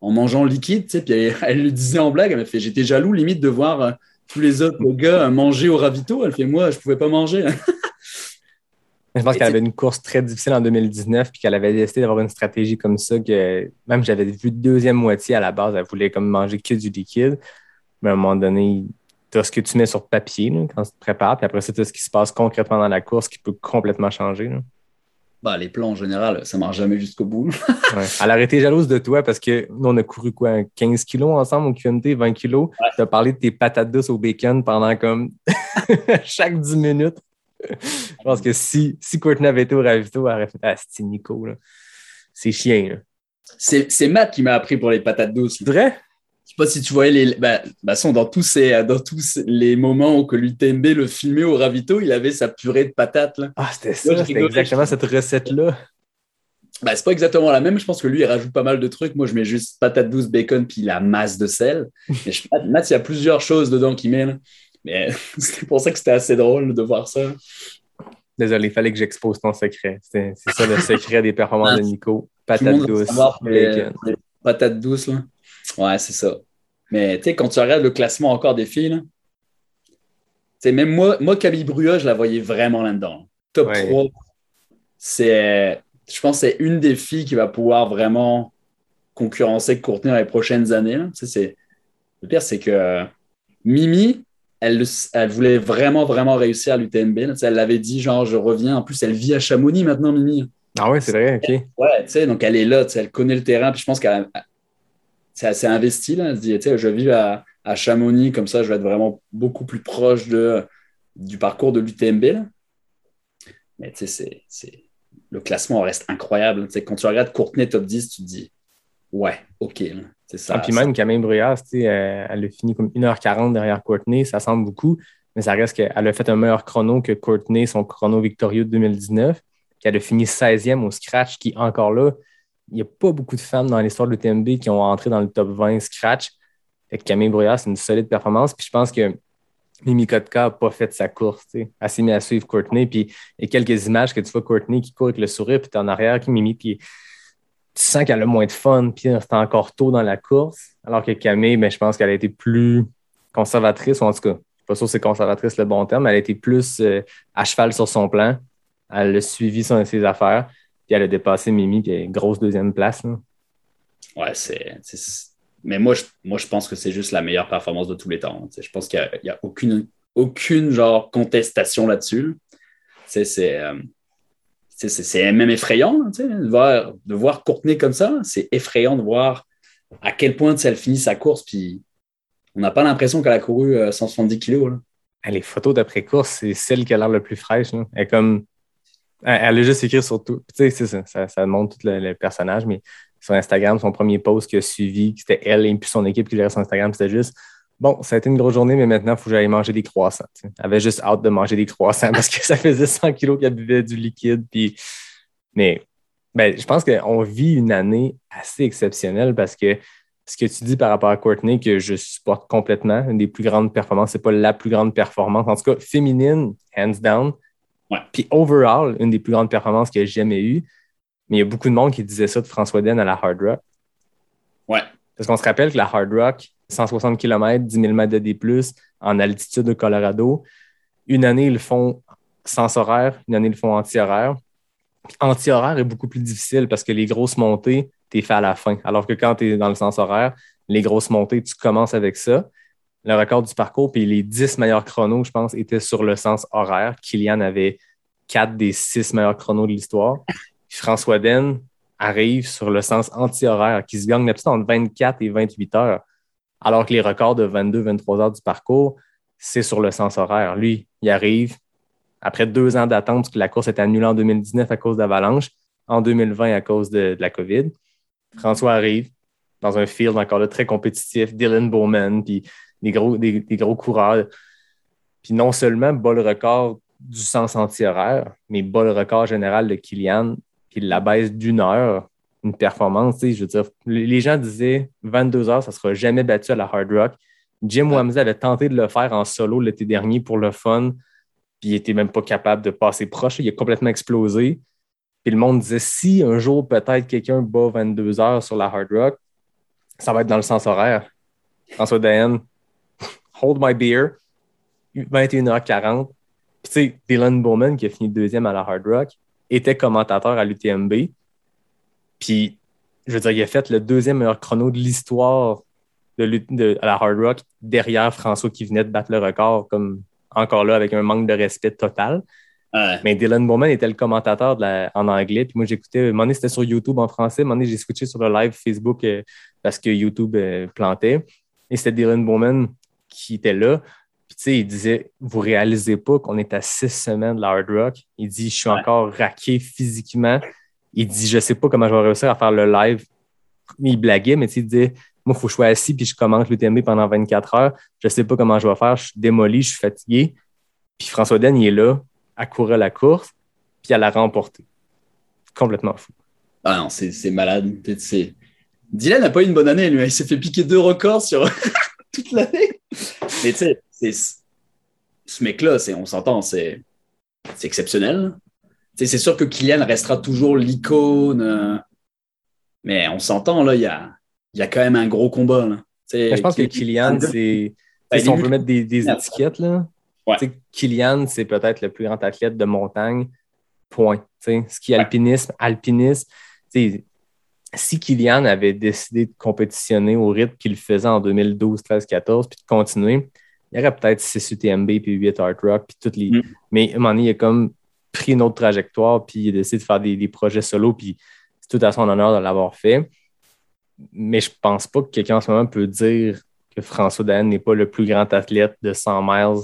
en mangeant liquide. Tu sais, puis elle, elle le disait en blague. Elle m'a fait J'étais jaloux limite de voir euh, tous les autres gars euh, manger au ravito. Elle fait Moi, je pouvais pas manger. Je pense qu'elle avait une course très difficile en 2019 puis qu'elle avait décidé d'avoir une stratégie comme ça que même j'avais vu deuxième moitié à la base, elle voulait comme manger que du liquide. Mais à un moment donné, tu as ce que tu mets sur papier là, quand tu te prépares, puis après ça, tu as ce qui se passe concrètement dans la course qui peut complètement changer. là. bah, les plans en général, ça marche jamais jusqu'au bout. Ouais. Elle aurait été jalouse de toi parce que nous, on a couru quoi, 15 kilos ensemble au QMT, 20 kilos. Tu as parlé de tes patates douces au bacon pendant comme chaque 10 minutes. Je pense que si, si Courtney avait été au ravito, elle aurait fait Ah, c'est Nico, là? C'est chien. C'est Matt qui m'a appris pour les patates douces. C'est vrai? sais pas si tu voyais les. Bah, bah, son, dans, tous ces, dans tous les moments où que l'UTMB le filmait au ravito, il avait sa purée de patates. Là. Ah, c'était ça, je c'était exactement cette recette-là. Bah, c'est pas exactement la même. Je pense que lui, il rajoute pas mal de trucs. Moi, je mets juste patate douce, bacon, puis la masse de sel. Mais je, Matt, il y a plusieurs choses dedans qu'il met. là. Mais c'était pour ça que c'était assez drôle de voir ça. Désolé, il fallait que j'expose ton secret. C'est ça le secret des performances de Nico. Le Patate douce, les- les douces, là. Ouais, c'est ça. Mais tu sais, quand tu regardes le classement encore des filles, là, tu sais, même moi, moi, Camille Brua, je la voyais vraiment là-dedans. Top Ouais. 3. C'est, je pense que c'est une des filles qui va pouvoir vraiment concurrencer Courtenay dans les prochaines années. là. Tu sais, c'est- le pire, c'est que euh, Mimi, elle, le- elle voulait vraiment, vraiment réussir à l'UTMB. Elle l'avait dit, genre, je reviens. En plus, elle vit à Chamonix maintenant, Mimi. Ah ouais, c'est vrai, ok. Ouais, tu sais, donc elle est là, elle connaît le terrain, puis je pense qu'elle c'est assez investi, là. Elle se dit, tu sais, je vis à, à Chamonix, comme ça, je vais être vraiment beaucoup plus proche de, du parcours de l'UTMB. Mais tu sais, c'est- le classement reste incroyable. Tu sais, quand tu regardes Courtenay top 10, tu te dis, ouais, OK. C'est ça. Ah, puis même Camille sais, euh, elle a fini comme 1h40 derrière Courtney, ça semble beaucoup, mais ça reste qu'elle a fait un meilleur chrono que Courtney, son chrono victorieux de 2019, qu'elle a fini 16e au scratch, qui encore là, il n'y a pas beaucoup de femmes dans l'histoire de l'UTMB qui ont entré dans le top 20 scratch. Fait que Camille Bruyas, c'est une solide performance. Puis je pense que Mimi Kotka n'a pas fait sa course. tu sais. Elle s'est mise à suivre Courtney. Puis il y a quelques images que tu vois Courtney qui court avec le sourire, puis tu en arrière, qui Mimi, puis tu sens qu'elle a moins de fun, puis c'est encore tôt dans la course. Alors que Camille, ben, je pense qu'elle a été plus conservatrice, ou en tout cas, je suis pas sûr que c'est conservatrice le bon terme, elle a été plus euh, à cheval sur son plan. Elle a suivi son, ses affaires, puis elle a dépassé Mimi, puis elle est grosse deuxième place. Ouais, c'est. Mais moi je, moi, je pense que c'est juste la meilleure performance de tous les temps. Je pense qu'il n'y a, aucune, aucune genre contestation là-dessus. C'est euh, c'est- même effrayant de, voir, de voir Courtenay comme ça. C'est effrayant de voir à quel point elle finit sa course. Puis on n'a pas l'impression qu'elle a couru euh, 170 kilos. là. Les photos d'après-course, c'est celle qui a l'air le plus fraîche. Elle comme. Elle, a juste écrit sur tout. Ça, ça, ça montre tout le, personnage, mais sur Instagram, son premier post qui a suivi, c'était elle et puis son équipe qui gérait son Instagram, c'était juste Bon, ça a été une grosse journée, mais maintenant, il faut que j'aille manger des croissants. tu sais. Elle avait juste hâte de manger des croissants parce que ça faisait 100 kilos qu'elle buvait du liquide. Puis... Mais ben, je pense qu'on vit une année assez exceptionnelle parce que ce que tu dis par rapport à Courtney, que je supporte complètement, une des plus grandes performances, c'est pas la plus grande performance, en tout cas féminine, hands down. Ouais. Puis overall, une des plus grandes performances que j'ai jamais eues. Mais il y a beaucoup de monde qui disait ça de François Den à la Hard Rock. Ouais. Parce qu'on se rappelle que la Hard Rock, 160 km, 10 000 mètres de D+, en altitude au Colorado, une année, ils le font sans horaire, une année, ils le font anti-horaire. Anti-horaire est beaucoup plus difficile parce que les grosses montées, tu es fait à la fin. Alors que quand tu es dans le sens horaire, les grosses montées, tu commences avec ça. Le record du parcours, puis les 10 meilleurs chronos, je pense, étaient sur le sens horaire. Kylian avait 4 des 6 meilleurs chronos de l'histoire. François Den arrive sur le sens anti-horaire, qui se gagne entre 24 et 28 heures, alors que les records de 22-23 heures du parcours, c'est sur le sens horaire. Lui, il arrive après deux ans d'attente, parce que la course est annulée en 2019 à cause d'avalanche, en 2020 à cause de, la COVID. François arrive dans un field encore très compétitif, Dylan Bowman, puis des gros, des, coureurs. Puis non seulement bat le record du sens anti-horaire, mais bat le record général de Kylian, puis la baisse d'une heure, une performance, tu sais, je veux dire, les gens disaient 22 heures, ça ne sera jamais battu à la Hard Rock. Jim Wamsey avait tenté de le faire en solo l'été dernier pour le fun, puis il n'était même pas capable de passer proche. Il a complètement explosé. Puis le monde disait si un jour peut-être quelqu'un bat 22 heures sur la Hard Rock, ça va être dans le sens horaire. François Dayan, hold my beer, 21h40. Puis tu sais, Dylan Bowman, qui a fini deuxième à la Hard Rock, était commentateur à l'UTMB. Puis, je veux dire, il a fait le deuxième meilleur chrono de l'histoire de, l'U- de- à la Hard Rock derrière François qui venait de battre le record, comme encore là, avec un manque de respect total. Ouais. Mais Dylan Bowman était le commentateur de la- en anglais. Puis moi, j'écoutais. Un moment donné, c'était sur YouTube en français. Donné, j'ai switché sur le live Facebook euh, parce que YouTube euh, plantait. Et c'était Dylan Bowman qui était là. Puis tu sais, il disait Vous réalisez pas qu'on est à six semaines de la Hard Rock. Il dit Je suis encore raqué physiquement. Il dit Je sais pas comment je vais réussir à faire le live. Il blaguait, mais il disait Moi, il faut que je sois assis puis je commente l'UTMB pendant 24 heures. Je sais pas comment je vais faire. Je suis démoli, je suis fatigué. Puis François Den, il est là, à courir la course, puis à la remporter. Complètement fou. Ah non, c'est malade. Dylan n'a pas eu une bonne année, lui. Il s'est fait piquer deux records sur toute l'année. Mais tu sais, ce mec-là, on s'entend, c'est exceptionnel. C'est sûr que Kylian restera toujours l'icône. euh, Mais on s'entend, là, il y a, y a quand même un gros combat. Là. Je pense que Kylian- c'est. Ben, si on veut mettre des, des étiquettes, là. Ouais. Kylian, c'est peut-être le plus grand athlète de montagne. Point. Tu sais, Ski alpinisme, alpinisme. Si Kylian avait décidé de compétitionner au rythme qu'il faisait en 2012, 13, 14, puis de continuer, il y aurait peut-être 6 UTMB, puis 8 Hard Rock, puis toutes les. Mm. Mais à un moment donné, il a comme pris une autre trajectoire, puis il a décidé de faire des, des projets solo, puis c'est tout à son honneur de l'avoir fait. Mais je pense pas que quelqu'un en ce moment peut dire que François Daen n'est pas le plus grand athlète de 100 miles.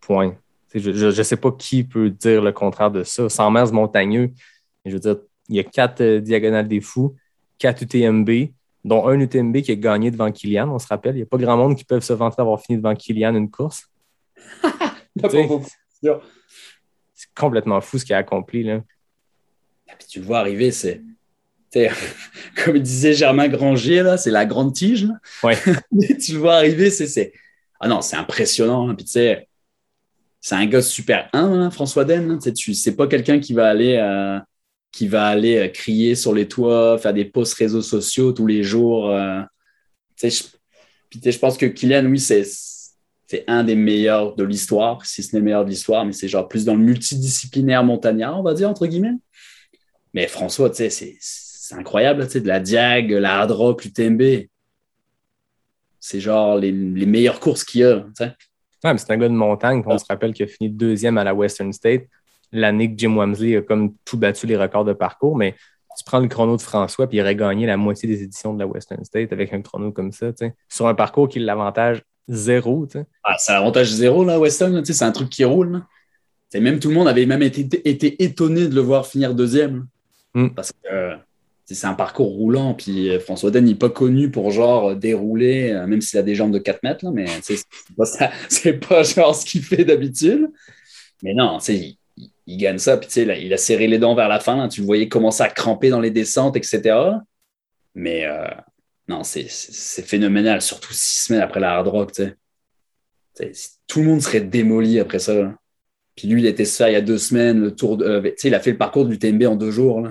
Point. Je ne sais pas qui peut dire le contraire de ça. 100 miles montagneux, je veux dire, il y a quatre euh, diagonales des fous, quatre UTMB, dont un UTMB qui a gagné devant Kylian, on se rappelle. Il n'y a pas grand monde qui peuvent se vanter d'avoir fini devant Kylian une course. Pas Tu sais, beaucoup, c'est complètement fou ce qu'il a accompli. Là. Ah, Puis tu le vois arriver, c'est. Comme disait Germain Granger, là, c'est la grande tige. là. Ouais. tu le vois arriver, c'est. Ah non, c'est impressionnant. hein. Puis tu sais, c'est un gosse super humble, hein, François Den. hein. Tu C'est pas quelqu'un qui va aller. euh, qui va aller euh, crier sur les toits, faire des posts réseaux sociaux tous les jours. euh. Je... Puis je pense que Kylian, oui, c'est c'est un des meilleurs de l'histoire, si ce n'est le meilleur de l'histoire, mais c'est genre plus dans le multidisciplinaire montagnard, on va dire, entre guillemets. Mais François, tu sais, c'est- incroyable, tu sais, de la Diag, la Hard Rock, l'UTMB. C'est genre les, les meilleures courses qu'il y a, tu sais. Ouais, mais c'est un gars de montagne. puis On se rappelle qu'il a fini deuxième à la Western State. L'année que Jim Wamsley a comme tout battu les records de parcours, mais tu prends le chrono de François, puis il aurait gagné la moitié des éditions de la Western State avec un chrono comme ça, tu sais. Sur un parcours qui l'avantage zéro. Ah, c'est avantage zéro, là, Weston, là, c'est un truc qui roule. là. Tu sais, même tout le monde avait même été, été étonné de le voir finir deuxième. Mm. Parce que euh, c'est un parcours roulant, puis euh, François Den n'est pas connu pour genre euh, dérouler, euh, même s'il a des jambes de 4 mètres, là, mais c'est pas, ça- c'est pas genre ce qu'il fait d'habitude. Mais non, il, il- il gagne ça, puis là, il a serré les dents vers la fin, tu le voyais commencer à cramper dans les descentes, etc. Mais non, c'est, phénoménal, surtout six semaines après la hard rock, Tout le monde serait démoli après ça. Puis lui, il était ça il y a deux semaines, le tour de, euh, il a fait le parcours du TMB en deux jours.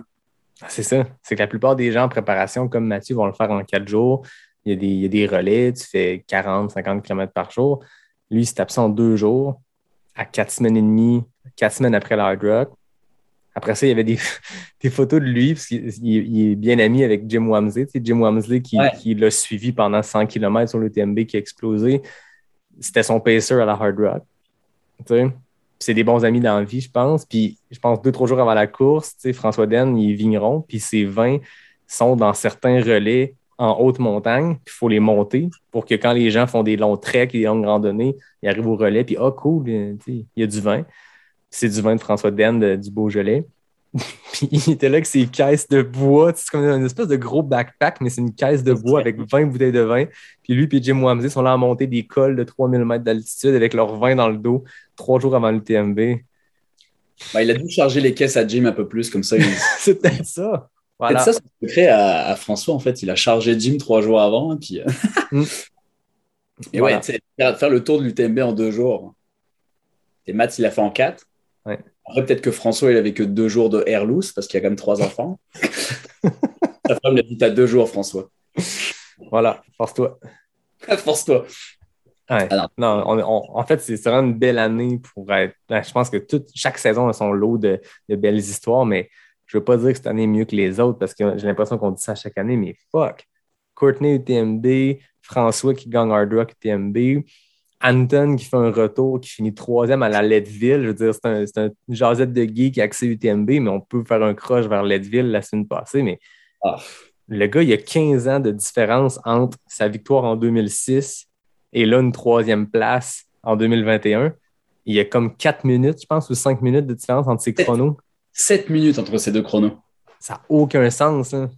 Ah, C'est ça. C'est que la plupart des gens en préparation, comme Mathieu, vont le faire en quatre jours. Il y a des, il relais, tu fais 40, 50 km par jour. Lui, il se tape ça en deux jours, à quatre semaines et demie, quatre semaines après la hard rock. Après ça, il y avait des, des photos de lui, parce qu'il il- il est bien ami avec Jim Wamsley. Tu sais, Jim Wamsley qui, Ouais. qui l'a suivi pendant 100 km sur le TMB qui a explosé. C'était son pacer à la hard rock. Tu sais. Puis c'est des bons amis dans la vie, je pense. Puis je pense deux, trois jours avant la course, tu sais, François Den, il est vigneron, puis ses vins sont dans certains relais en haute montagne, il faut les monter pour que quand les gens font des longs treks et des longues randonnées, ils arrivent au relais, puis ah, cool, euh, il y a du vin. C'est du vin de François Den de- du Beaujolais. puis il était là avec ses caisses de bois, c'est comme une espèce de gros backpack, mais c'est une caisse de bois avec 20 bouteilles de vin. Puis lui et Jim Wamsley sont là à monter des cols de 3000 mètres d'altitude avec leur vin dans le dos trois jours avant le TMB. Bah, il a dû charger les caisses à Jim un peu plus, comme ça. Il... c'est peut-être ça. Voilà. Peut-être ça, c'est secret à, à François, en fait. Il a chargé Jim trois jours avant. et Puis, euh, Mm. Et Voilà. ouais, faire le tour de l'UTMB en deux jours. Et Matt, il l'a fait en quatre. Ouais. Après, peut-être que François, il avait que deux jours de air loose parce qu'il y a quand même trois enfants. Sa femme lui a dit T'as deux jours, François. Voilà, force-toi. Force-toi. Ouais. Non, on- on- en fait, c'est vraiment une belle année pour être. ben, Je pense que toute, chaque saison a son lot de, de belles histoires, mais je veux pas dire que cette année est mieux que les autres parce que j'ai l'impression qu'on dit ça chaque année, mais fuck. Courtney UTMB, François qui gagne Hard Rock UTMB, Anton qui fait un retour, qui finit troisième à la Leadville. Je veux dire, c'est un, c'est un jasette de gay qui a accès UTMB, mais on peut faire un crush vers Leadville la semaine passée, mais Ah. le gars, il y a 15 ans de différence entre sa victoire en 2006 et là, une troisième place en 2021. Il y a comme 4 minutes, je pense, ou 5 minutes de différence entre ses chronos. Sept minutes entre ces deux chronos. Ça n'a aucun sens. hein.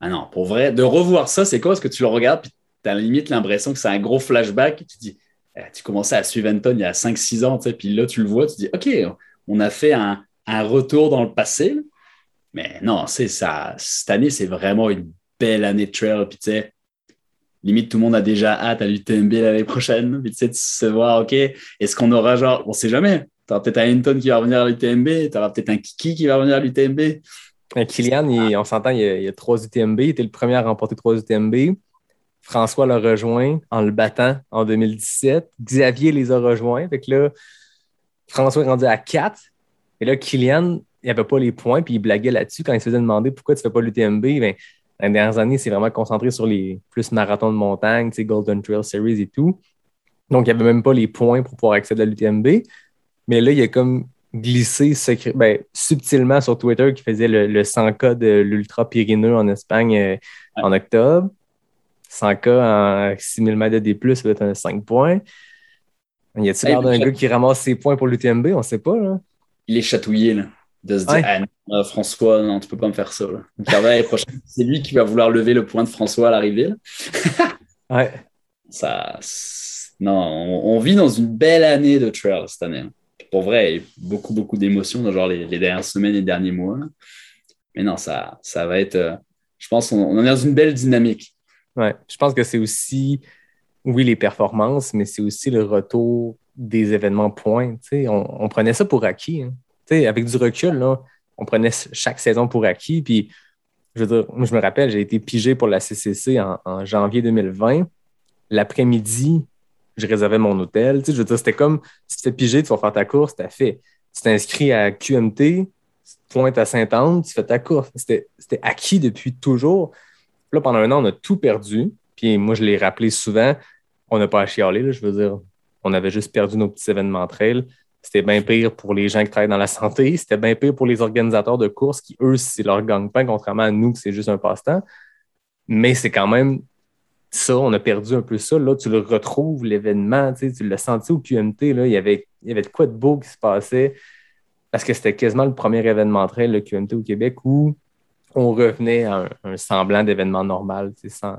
Ah non, pour vrai, de revoir ça, c'est quoi? Parce que tu le regardes, puis tu as limite l'impression que c'est un gros flashback. Tu te dis, tu commençais à suivre Anton il y a 5-6 ans, puis là, tu le vois, tu dis, OK, on a fait un, retour dans le passé. Mais non, c'est ça. Cette année, c'est vraiment une belle année de trail. Puis tu sais, limite, tout le monde a déjà hâte à l'UTMB l'année prochaine. Puis tu sais, de se voir, OK, est-ce qu'on aura genre, on sait jamais. Tu peut-être un Hinton qui va revenir à l'UTMB, tu auras peut-être un Kiki qui va revenir à l'UTMB. Euh, Kylian, il- on s'entend, il il y a trois UTMB. Il était le premier à remporter trois UTMB. François l'a rejoint en le battant en 2017. Xavier les a rejoints. Fait que là, François est rendu à 4. Et là, Kylian, il n'avait pas les points, puis il blaguait là-dessus quand il se faisait demander pourquoi tu ne fais pas l'UTMB. Ben, les dernières années, c'est vraiment concentré sur les plus marathons de montagne, tu sais, Golden Trail Series et tout. Donc, il n'y avait même pas les points pour pouvoir accéder à l'UTMB. Mais là, il a comme glissé secret- ben, subtilement sur Twitter qui faisait le, le 100K de l'Ultra Pyrénées en Espagne euh, en octobre. 100K en 6000 mètres de D+, ça va être un 5 points. Y a-t-il Hey, l'air d'un gars qui ramasse ses points pour l'UTMB? On ne sait pas. Là. Il est chatouillé, là, de se dire, Ouais. ah non, euh, François, non, tu peux pas me faire ça. C'est lui qui va vouloir lever le point de François à l'arrivée. Ouais. Ça, non, on, on vit dans une belle année de trail cette année. Pour vrai, il y a eu beaucoup, beaucoup d'émotions dans genre les, les dernières semaines et les derniers mois. là. Mais non, ça, ça va être. euh, je pense qu'on on est dans une belle dynamique. Ouais. Je pense que c'est aussi, oui, les performances, mais c'est aussi le retour des événements points. On, on prenait ça pour acquis. hein. Avec du recul, là, on prenait chaque saison pour acquis. Puis, je veux dire, je me rappelle, j'ai été pigé pour la CCC en, janvier 2020. L'après-midi, je réservais mon hôtel. Je veux dire, c'était comme si tu fais piger, tu vas faire ta course, t'as fait. Tu t'inscris à QMT, tu te pointes à Sainte-Anne, tu fais ta course. C'était acquis depuis toujours. Là, pendant un an, on a tout perdu. Puis moi, je l'ai rappelé souvent, on n'a pas à chialer. là. je veux dire, on avait juste perdu nos petits événements trail. C'était bien pire pour les gens qui travaillent dans la santé. C'était bien pire pour les organisateurs de courses qui, eux, c'est leur gagne-pain, contrairement à nous, que c'est juste un passe-temps. Mais c'est quand même ça, on a perdu un peu ça. Là, tu le retrouves, l'événement, tu tu l'as senti au QMT. Là, il, y avait, il y avait de quoi de beau qui se passait parce que c'était quasiment le premier événement trail, le QMT au Québec, où on revenait à un, semblant d'événement normal, sans,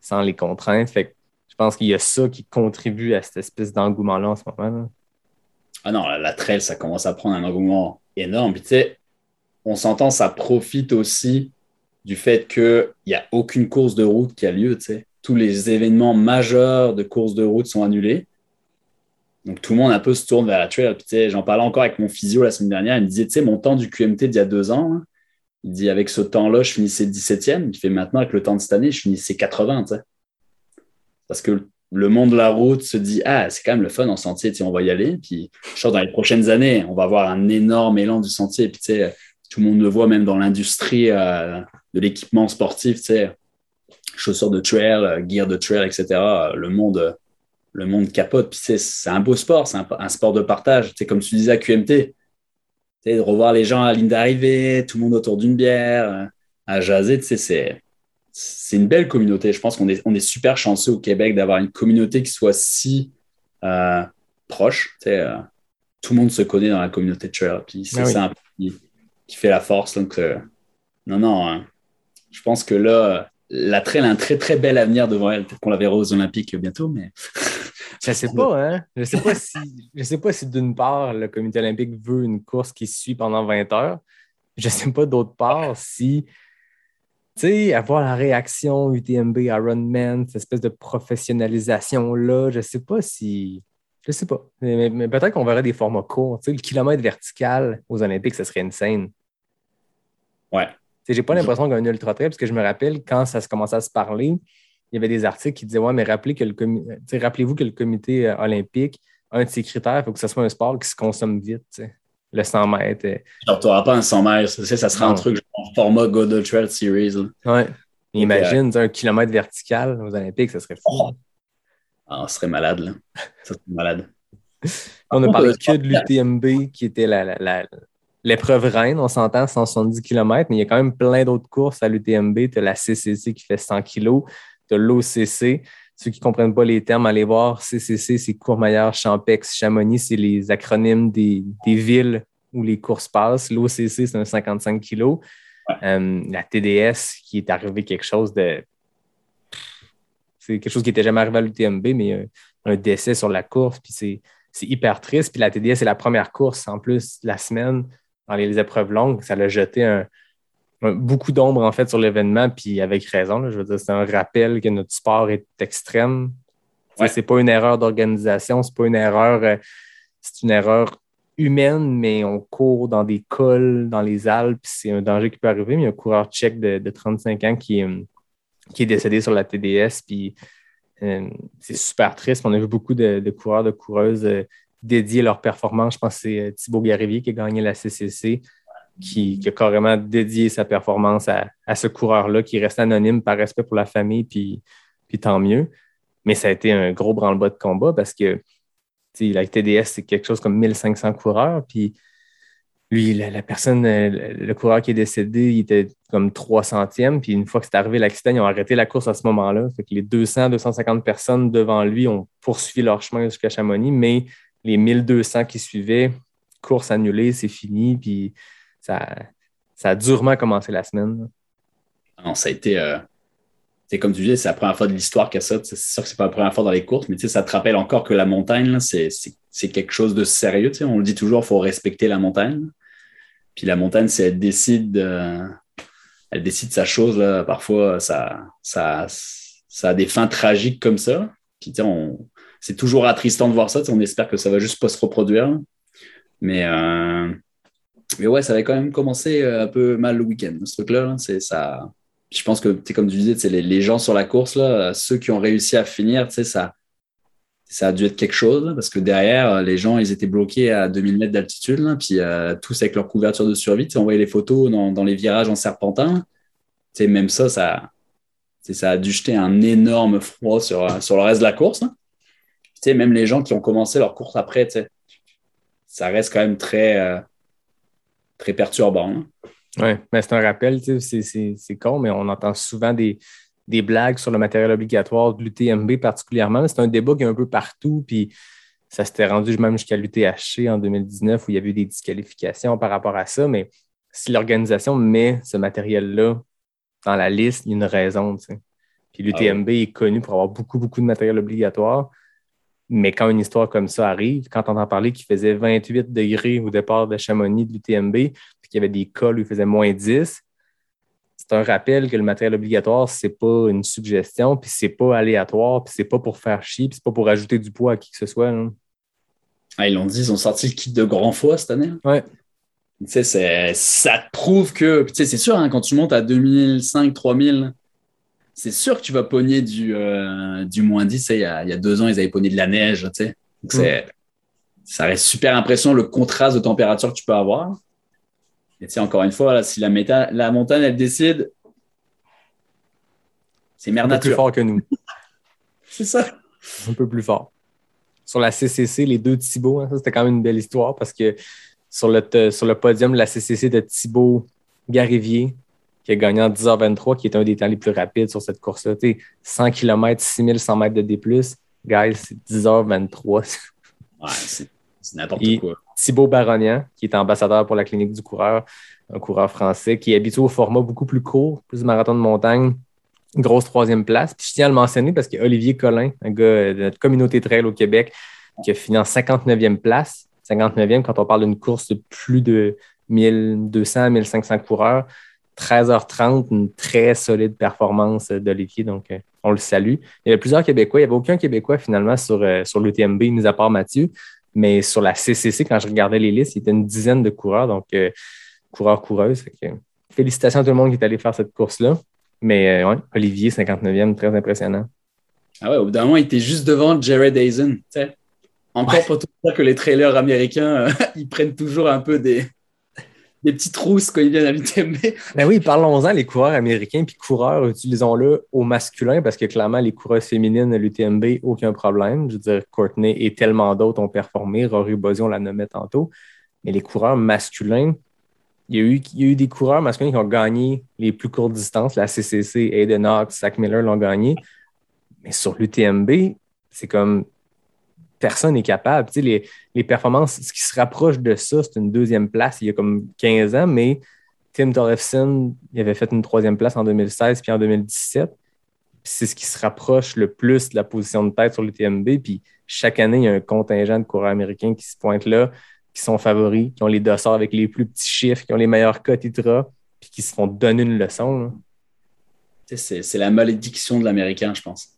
sans les contraintes. Fait je pense qu'il y a ça qui contribue à cette espèce d'engouement-là en ce moment. Ah non, la, trail, ça commence à prendre un engouement énorme. On s'entend, ça profite aussi du fait qu'il n'y a aucune course de route qui a lieu. Tous les événements majeurs de course de route sont annulés. Donc tout le monde un peu se tourne vers la trail. J'en parlais encore avec mon physio la semaine dernière. Il me disait, tu sais, mon temps du QMT d'il y a deux ans, hein, il dit, avec ce temps-là, je finissais 17e. Il fait maintenant, avec le temps de cette année, je finissais 80. tu sais. Parce que le monde de la route se dit Ah, c'est quand même le fun en sentier, on va y aller. Puis, sûr, dans les prochaines années, on va avoir un énorme élan du sentier. Puis, tout le monde le voit même dans l'industrie euh, de l'équipement sportif, chaussures de trail, euh, gear de trail, etc. Euh, Le monde, le monde capote. Puis, c'est un beau sport, c'est un, un sport de partage. Comme tu disais à QMT, de revoir les gens à la ligne d'arrivée, tout le monde autour d'une bière, euh, à jaser, tu sais, c'est une belle communauté. Je pense qu'on est, on est super chanceux au Québec d'avoir une communauté qui soit si euh, proche. Tu sais, euh, tout le monde se connaît dans la communauté de trail. Puis c'est Ah oui. ça peu qui, qui fait la force. Donc, euh, non, non. hein. je pense que là, la trail a un très, très bel avenir devant elle. Peut-être qu'on la verra aux Olympiques bientôt, mais Je sais pas, hein? Je sais pas si, je sais pas si d'une part, le comité olympique veut une course qui suit pendant 20 heures. Je sais pas d'autre part si, tu sais, avoir la réaction UTMB, Ironman, cette espèce de professionnalisation-là, je sais pas si. Je sais pas. Mais, mais peut-être qu'on verrait des formats courts. Tu sais, le kilomètre vertical aux Olympiques, ce serait insane. ouais. Tu sais, J'ai pas l'impression qu'un ultra trail, parce que je me rappelle quand ça se commençait à se parler, il y avait des articles qui disaient Ouais, mais rappelez que le comi- rappelez-vous que le comité euh, olympique, un de ses critères, il faut que ce soit un sport qui se consomme vite. Le 100 mètres. euh, Genre, tu n'auras pas un 100 miles. Tu sais, ça sera un truc genre format Go Trail Series. là. Ouais. Imagine, un kilomètre vertical aux Olympiques, ça serait fou. Oh. Ah, on serait malade, là. Ça serait malade. On a parlé euh, que de l'UTMB qui était la- la- la- l'épreuve reine, on s'entend, 170 km, mais il y a quand même plein d'autres courses à l'UTMB. Tu as la CCC qui fait 100 kg, as l'OCC. Ceux qui ne comprennent pas les termes, allez voir. CCC, c'est Courmayeur, Champex, Chamonix, c'est les acronymes des, des villes où les courses passent. L'OCC, c'est un 55 kg. Euh, la TDS qui est arrivé quelque chose de. C'est quelque chose qui n'était jamais arrivé à l'UTMB, mais un, un décès sur la course, puis c'est c'est hyper triste. Puis la TDS, c'est la première course en plus la semaine dans les épreuves longues. Ça l'a jeté un, beaucoup d'ombre en fait sur l'événement, puis avec raison. je veux dire, c'est un rappel que notre sport est extrême. Ce C'est pas une erreur d'organisation, c'est pas une erreur, euh, c'est une erreur humaine, mais on court dans des cols, dans les Alpes, c'est un danger qui peut arriver. Mais il y a un coureur tchèque de, 35 ans qui, qui est décédé sur la TDS, puis euh, c'est super triste. On a vu beaucoup de, coureurs, de coureuses euh, dédier leur performance. Je pense que c'est euh, Thibaut Garivier qui a gagné la CCC, qui, a carrément dédié sa performance à, ce coureur-là, qui reste anonyme par respect pour la famille, puis, puis tant mieux. Mais ça a été un gros branle-bas de combat parce que la TDS, c'est quelque chose comme 1500 coureurs, puis lui, la, personne, euh, le, coureur qui est décédé, il était comme 300e. Puis une fois que c'est arrivé l'accident, ils ont arrêté la course à ce moment-là. Fait que les 200, 250 personnes devant lui ont poursuivi leur chemin jusqu'à Chamonix, mais les 1200 qui suivaient, course annulée, c'est fini. Puis ça, ça a durement commencé la semaine. Non, ça a été. Euh, comme tu disais, c'est la première fois de l'histoire qu'il y a ça. C'est sûr que c'est pas la première fois dans les courses, mais ça te rappelle encore que la montagne, c'est c'est quelque chose de sérieux. Tu sais, on le dit toujours, il faut respecter la montagne. Puis la montagne, si elle décide, elle décide sa chose, là, parfois, ça, ça, ça a des fins tragiques comme ça. Puis c'est toujours attristant de voir ça. On espère que ça va juste pas se reproduire. Mais, euh, mais ouais, ça avait quand même commencé euh, un peu mal le week-end, ce truc-là. C'est ça. Je pense que, comme tu disais, les, les gens sur la course, là, ceux qui ont réussi à finir, ça, ça a dû être quelque chose parce que derrière, les gens, ils étaient bloqués à 2000 mètres d'altitude, puis euh, tous avec leur couverture de survie. On voyait les photos dans, les virages en serpentin. même ça, ça, ça a dû jeter un énorme froid sur, sur le reste de la course. Hein. Même les gens qui ont commencé leur course après, ça reste quand même très, euh, très perturbant. Hein. Oui, mais c'est un rappel, c'est con, mais on entend souvent des, des blagues sur le matériel obligatoire de l'UTMB particulièrement. C'est un débat qui est un peu partout, puis ça s'était rendu même jusqu'à l'UTHC en 2019 où il y avait eu des disqualifications par rapport à ça. Mais si l'organisation met ce matériel-là dans la liste, il y a une raison. Puis l'UTMB ah est connu pour avoir beaucoup, beaucoup de matériel obligatoire. Mais quand une histoire comme ça arrive, quand on entend parler qu'il faisait 28 degrés au départ de Chamonix de l'UTMB, puis qu'il y avait des cols où il faisait moins 10, c'est un rappel que le matériel obligatoire, c'est pas une suggestion, puis c'est pas aléatoire, puis c'est pas pour faire chier, puis c'est pas pour ajouter du poids à qui que ce soit. Ah, ils l'ont dit, ils ont sorti le kit de grand foie cette année. Ouais. Tu sais, ça te prouve que, tu sais, c'est sûr, hein, quand tu montes à 2005, 3000, c'est sûr que tu vas pogner du, euh, du moins 10. Il y, a, il y, a, deux ans, ils avaient pogné de la neige. Tu sais. Ça reste super impressionnant le contraste de température que tu peux avoir. Et tu encore une fois, si la, la montagne, elle décide, c'est merde Un peu plus fort que nous. c'est ça. Un peu plus fort. Sur la CCC, les deux Thibaut, hein, ça c'était quand même une belle histoire parce que sur le, sur le podium la CCC de Thibaut Garivier, qui a gagné en 10h23, qui est un des temps les plus rapides sur cette course-là. 100 km, 6100 mètres de D+, guys, c'est 10h23. Ouais, c'est n'importe quoi. Thibaut Baronian, qui est ambassadeur pour la clinique du coureur, un coureur français qui est habitué au format beaucoup plus court, plus de marathon de montagne, grosse troisième place. Puis je tiens à le mentionner parce qu'il y a Olivier Collin, un gars de notre communauté trail au Québec, qui a fini en 59e place. 59e quand on parle d'une course de plus de 1200, 1500 coureurs. 13h30, une très solide performance d'Olivier, donc euh, on le salue. Il y avait plusieurs Québécois, il n'y avait aucun Québécois finalement sur, euh, sur l'UTMB, mis à part Mathieu. Mais sur la CCC, quand je regardais les listes, il y était une dizaine de coureurs, donc euh, coureurs, coureuses. félicitations à tout le monde qui est allé faire cette course-là. Mais euh, Olivier, 59e, très impressionnant. Ah ouais, au bout d'un moment, il était juste devant Jared Hazen. Encore pour tout ça que les trailers américains, euh, ils prennent toujours un peu des, des petites rousses quand ils viennent à l'UTMB. Ben oui, parlons-en, les coureurs américains, puis coureurs, utilisons-le au masculin, parce que clairement, les coureurs féminines à l'UTMB, aucun problème. Je veux dire, Courtney et tellement d'autres ont performé. Rory Bosion l'a nommé tantôt. Mais les coureurs masculins, il y, a eu, il y a eu des coureurs masculins qui ont gagné les plus courtes distances. La CCC, Aiden Knox, Zach Miller l'ont gagné. Mais sur l'UTMB, c'est comme personne n'est capable. Tu les, performances, ce qui se rapproche de ça, c'est une deuxième place il y a comme 15 ans, mais Tim Tollefson, il avait fait une troisième place en 2016 puis en 2017. Puis C'est ce qui se rapproche le plus de la position de tête sur l'UTMB. Puis chaque année, il y a un contingent de coureurs américains qui se pointent là, qui sont favoris, qui ont les dossards avec les plus petits chiffres, qui ont les meilleurs cotes ITRA, puis qui se font donner une leçon. c'est la malédiction de l'américain, je pense.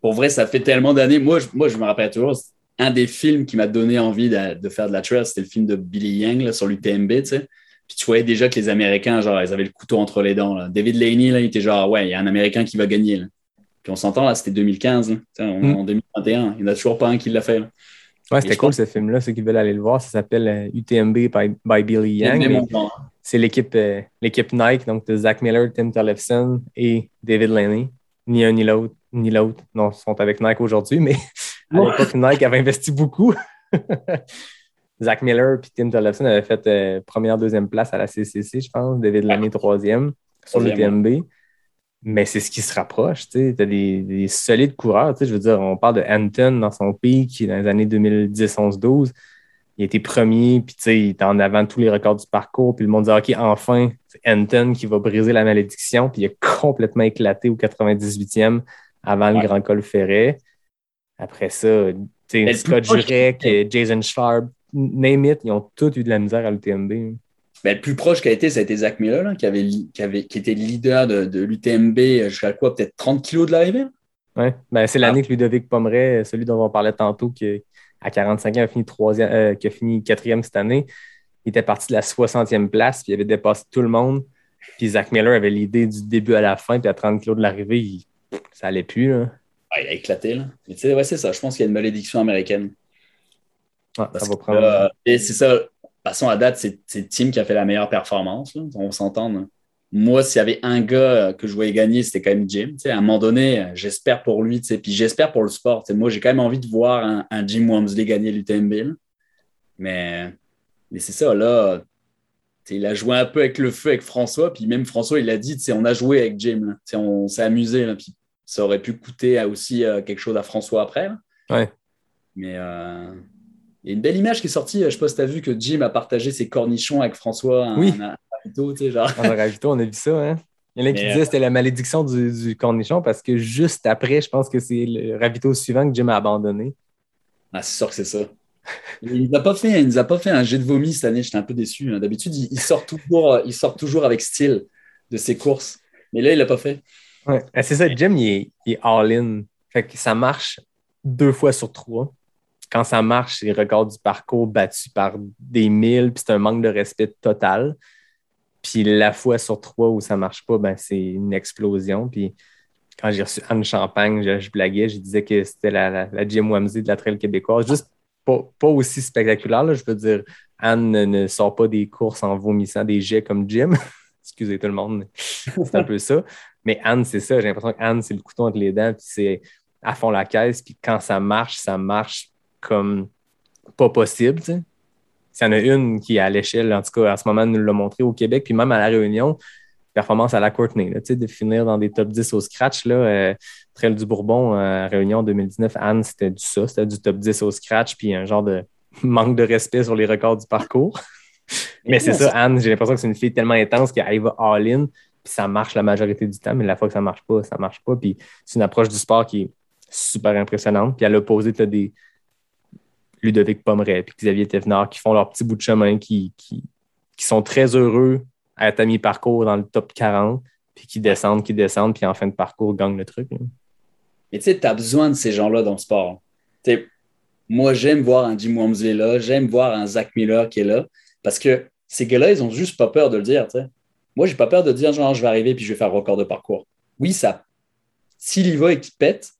Pour vrai, ça fait tellement d'années. Moi, je, moi, je me rappelle toujours, un des films qui m'a donné envie de, de faire de la trail, c'était le film de Billy Yang là, sur l'UTMB, tu sais. Puis tu voyais déjà que les Américains, genre, ils avaient le couteau entre les dents. là. David Laney, là, il était genre, ouais, il y a un Américain qui va gagner. là. Puis on s'entend, là, c'était 2015. là. Tu sais, on est Mm. en 2021. Il n'y en a toujours pas un qui l'a fait. là. Ouais, c'était cool pense- ce film-là. Ceux qui veulent aller le voir, ça s'appelle euh, UTMB by, by Billy Yang. C'est l'équipe euh, l'équipe Nike, donc de Zach Miller, Tim Tollefson et David Laney. Ni un ni l'autre, ni l'autre. Non, ils sont avec Nike aujourd'hui, mais à l'époque, Nike avait investi beaucoup. Zach Miller et Tim Tollefson avaient fait euh, première, deuxième place à la CCC, je pense. David Laney, troisième sur le TMB. Mais c'est ce qui se rapproche. Tu as des, des solides coureurs. tu sais, Je veux dire, on parle de Anton dans son pic dans les années 2010, 11, 12. Il était premier, puis tu sais, il était en avant de tous les records du parcours. Puis le monde dit OK, enfin, c'est Anton qui va briser la malédiction. Puis il a complètement éclaté au 98e avant le. Grand Col Ferret. Après ça, Scott Jurek, euh, Jason Schwab, name it, ils ont tous eu de la misère à l'UTMB. Ben, le plus proche qui a été, ça a été Zach Miller, là, qui, avait, qui, avait, qui était leader de, de l'UTMB jusqu'à quoi, peut-être 30 kilos de l'arrivée? Ouais. Ben, c'est l'année que Ludovic Pomeray, celui dont on parlait tantôt, qui à 45 ans a fini, euh, qui a fini quatrième cette année, il était parti de la 60e place, puis il avait dépassé tout le monde. Puis Zach Miller avait l'idée du début à la fin, puis à 30 kilos de l'arrivée, il- ça allait plus. Là. Ah, il a éclaté. Là. Mais tu sais, ouais, c'est ça. Je pense qu'il y a une malédiction américaine. Parce ça va que, prendre. euh, et c'est ça. Passons à date, c'est Tim qui a fait la meilleure performance. là. On s'entend. là. Moi, s'il y avait un gars euh, que je voyais gagner, c'était quand même Jim. À un moment donné, euh, j'espère pour lui. Puis j'espère pour le sport. Moi, j'ai quand même envie de voir un, un Jim Wamsley gagner l'UTMB. Mais, mais c'est ça. Là, il a joué un peu avec le feu avec François. Puis même François, il a dit on a joué avec Jim. On s'est amusé. Puis ça aurait pu coûter à aussi euh, quelque chose à François après. Ouais. Mais euh, il y a une belle image qui est sortie. Je sais pas si tu as vu que Jim a partagé ses cornichons avec François. Oui. un ravito, tu sais, genre. En ravito, on a vu ça. Hein? Il y en a qui disaient que c'était la malédiction du, du cornichon parce que juste après, je pense que c'est le ravito suivant que Jim a abandonné. Ah, c'est sûr que c'est ça. Il nous a pas fait, il nous a pas fait un jet de vomi cette année. J'étais un peu déçu. hein. D'habitude, il, il sort toujours, euh, il sort toujours avec style de ses courses. Mais là, il l'a pas fait. Ouais. Ah, C'est ça, Jim, il est, il est all-in. Fait que ça marche deux fois sur trois. Quand ça marche, c'est les records du parcours battus par des milles, puis c'est un manque de respect total. Puis la fois sur trois où ça marche pas, ben, c'est une explosion. Puis quand j'ai reçu Anne Champagne, je, je blaguais, je disais que c'était la, la, la Jim Wamsey de la trail québécoise. Juste pas, pas aussi spectaculaire. là. Je veux dire, Anne ne, ne sort pas des courses en vomissant des jets comme Jim. Excusez tout le monde, mais c'est un peu ça. Mais Anne, c'est ça. J'ai l'impression qu'Anne, c'est le couteau entre les dents, puis c'est à fond la caisse. Puis quand ça marche, ça marche comme pas possible. tu sais. S'il y en a une qui est à l'échelle, en tout cas, à ce moment, nous l'a montré au Québec, puis même à La Réunion, performance à la Courtney, là, tu sais, de finir dans des top 10 au scratch. Là, euh, Trail du Bourbon, euh, Réunion 2019, Anne, c'était du ça, c'était du top 10 au scratch, puis un genre de manque de respect sur les records du parcours. Mais c'est ça, Anne, j'ai l'impression que c'est une fille tellement intense qu'elle va all-in, puis ça marche la majorité du temps, mais la fois que ça marche pas, ça marche pas. Puis c'est une approche du sport qui est super impressionnante. Puis à l'opposé, tu as des Ludovic Pomeray puis Xavier Thévenard qui font leur petit bout de chemin, qui, qui, qui sont très heureux à à mi-parcours dans le top 40, puis qui descendent, qui descendent, puis en fin de parcours, gagnent le truc. Mais tu sais, tu as besoin de ces gens-là dans le sport. Tu sais, moi, j'aime voir un Jim Wamsley là, j'aime voir un Zach Miller qui est là, parce que ces gars-là, ils ont juste pas peur de le dire. tu sais. Moi, j'ai pas peur de dire, genre, je vais arriver puis je vais faire record de parcours. Oui, ça. S'il y va et qu'il pète,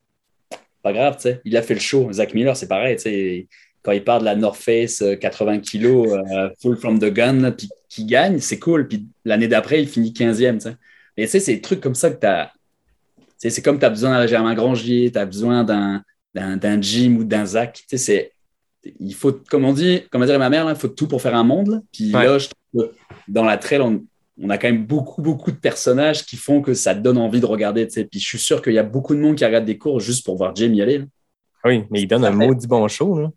pas grave, tu sais. Il a fait le show. Zach Miller, c'est pareil, tu sais. Quand il part de la North Face, euh, 80 kilos, euh, full from the gun, puis qu'il gagne, c'est cool. Puis l'année d'après, il finit 15e, tu sais. Mais tu sais, c'est des trucs comme ça que tu as. C'est comme tu as besoin d'un Germain Grangier, tu as besoin d'un, Jim ou d'un Zach. Tu sais, c'est, il faut, comme on dit, comme dirait ma mère, il faut tout pour faire un monde. là. Puis Ouais. là, je trouve que dans la trail, on, on a quand même beaucoup, beaucoup de personnages qui font que ça te donne envie de regarder. tu sais. Puis je suis sûr qu'il y a beaucoup de monde qui regarde des cours juste pour voir Jim y aller. là. Ah Oui, mais il donne un fait- maudit bon show. Là.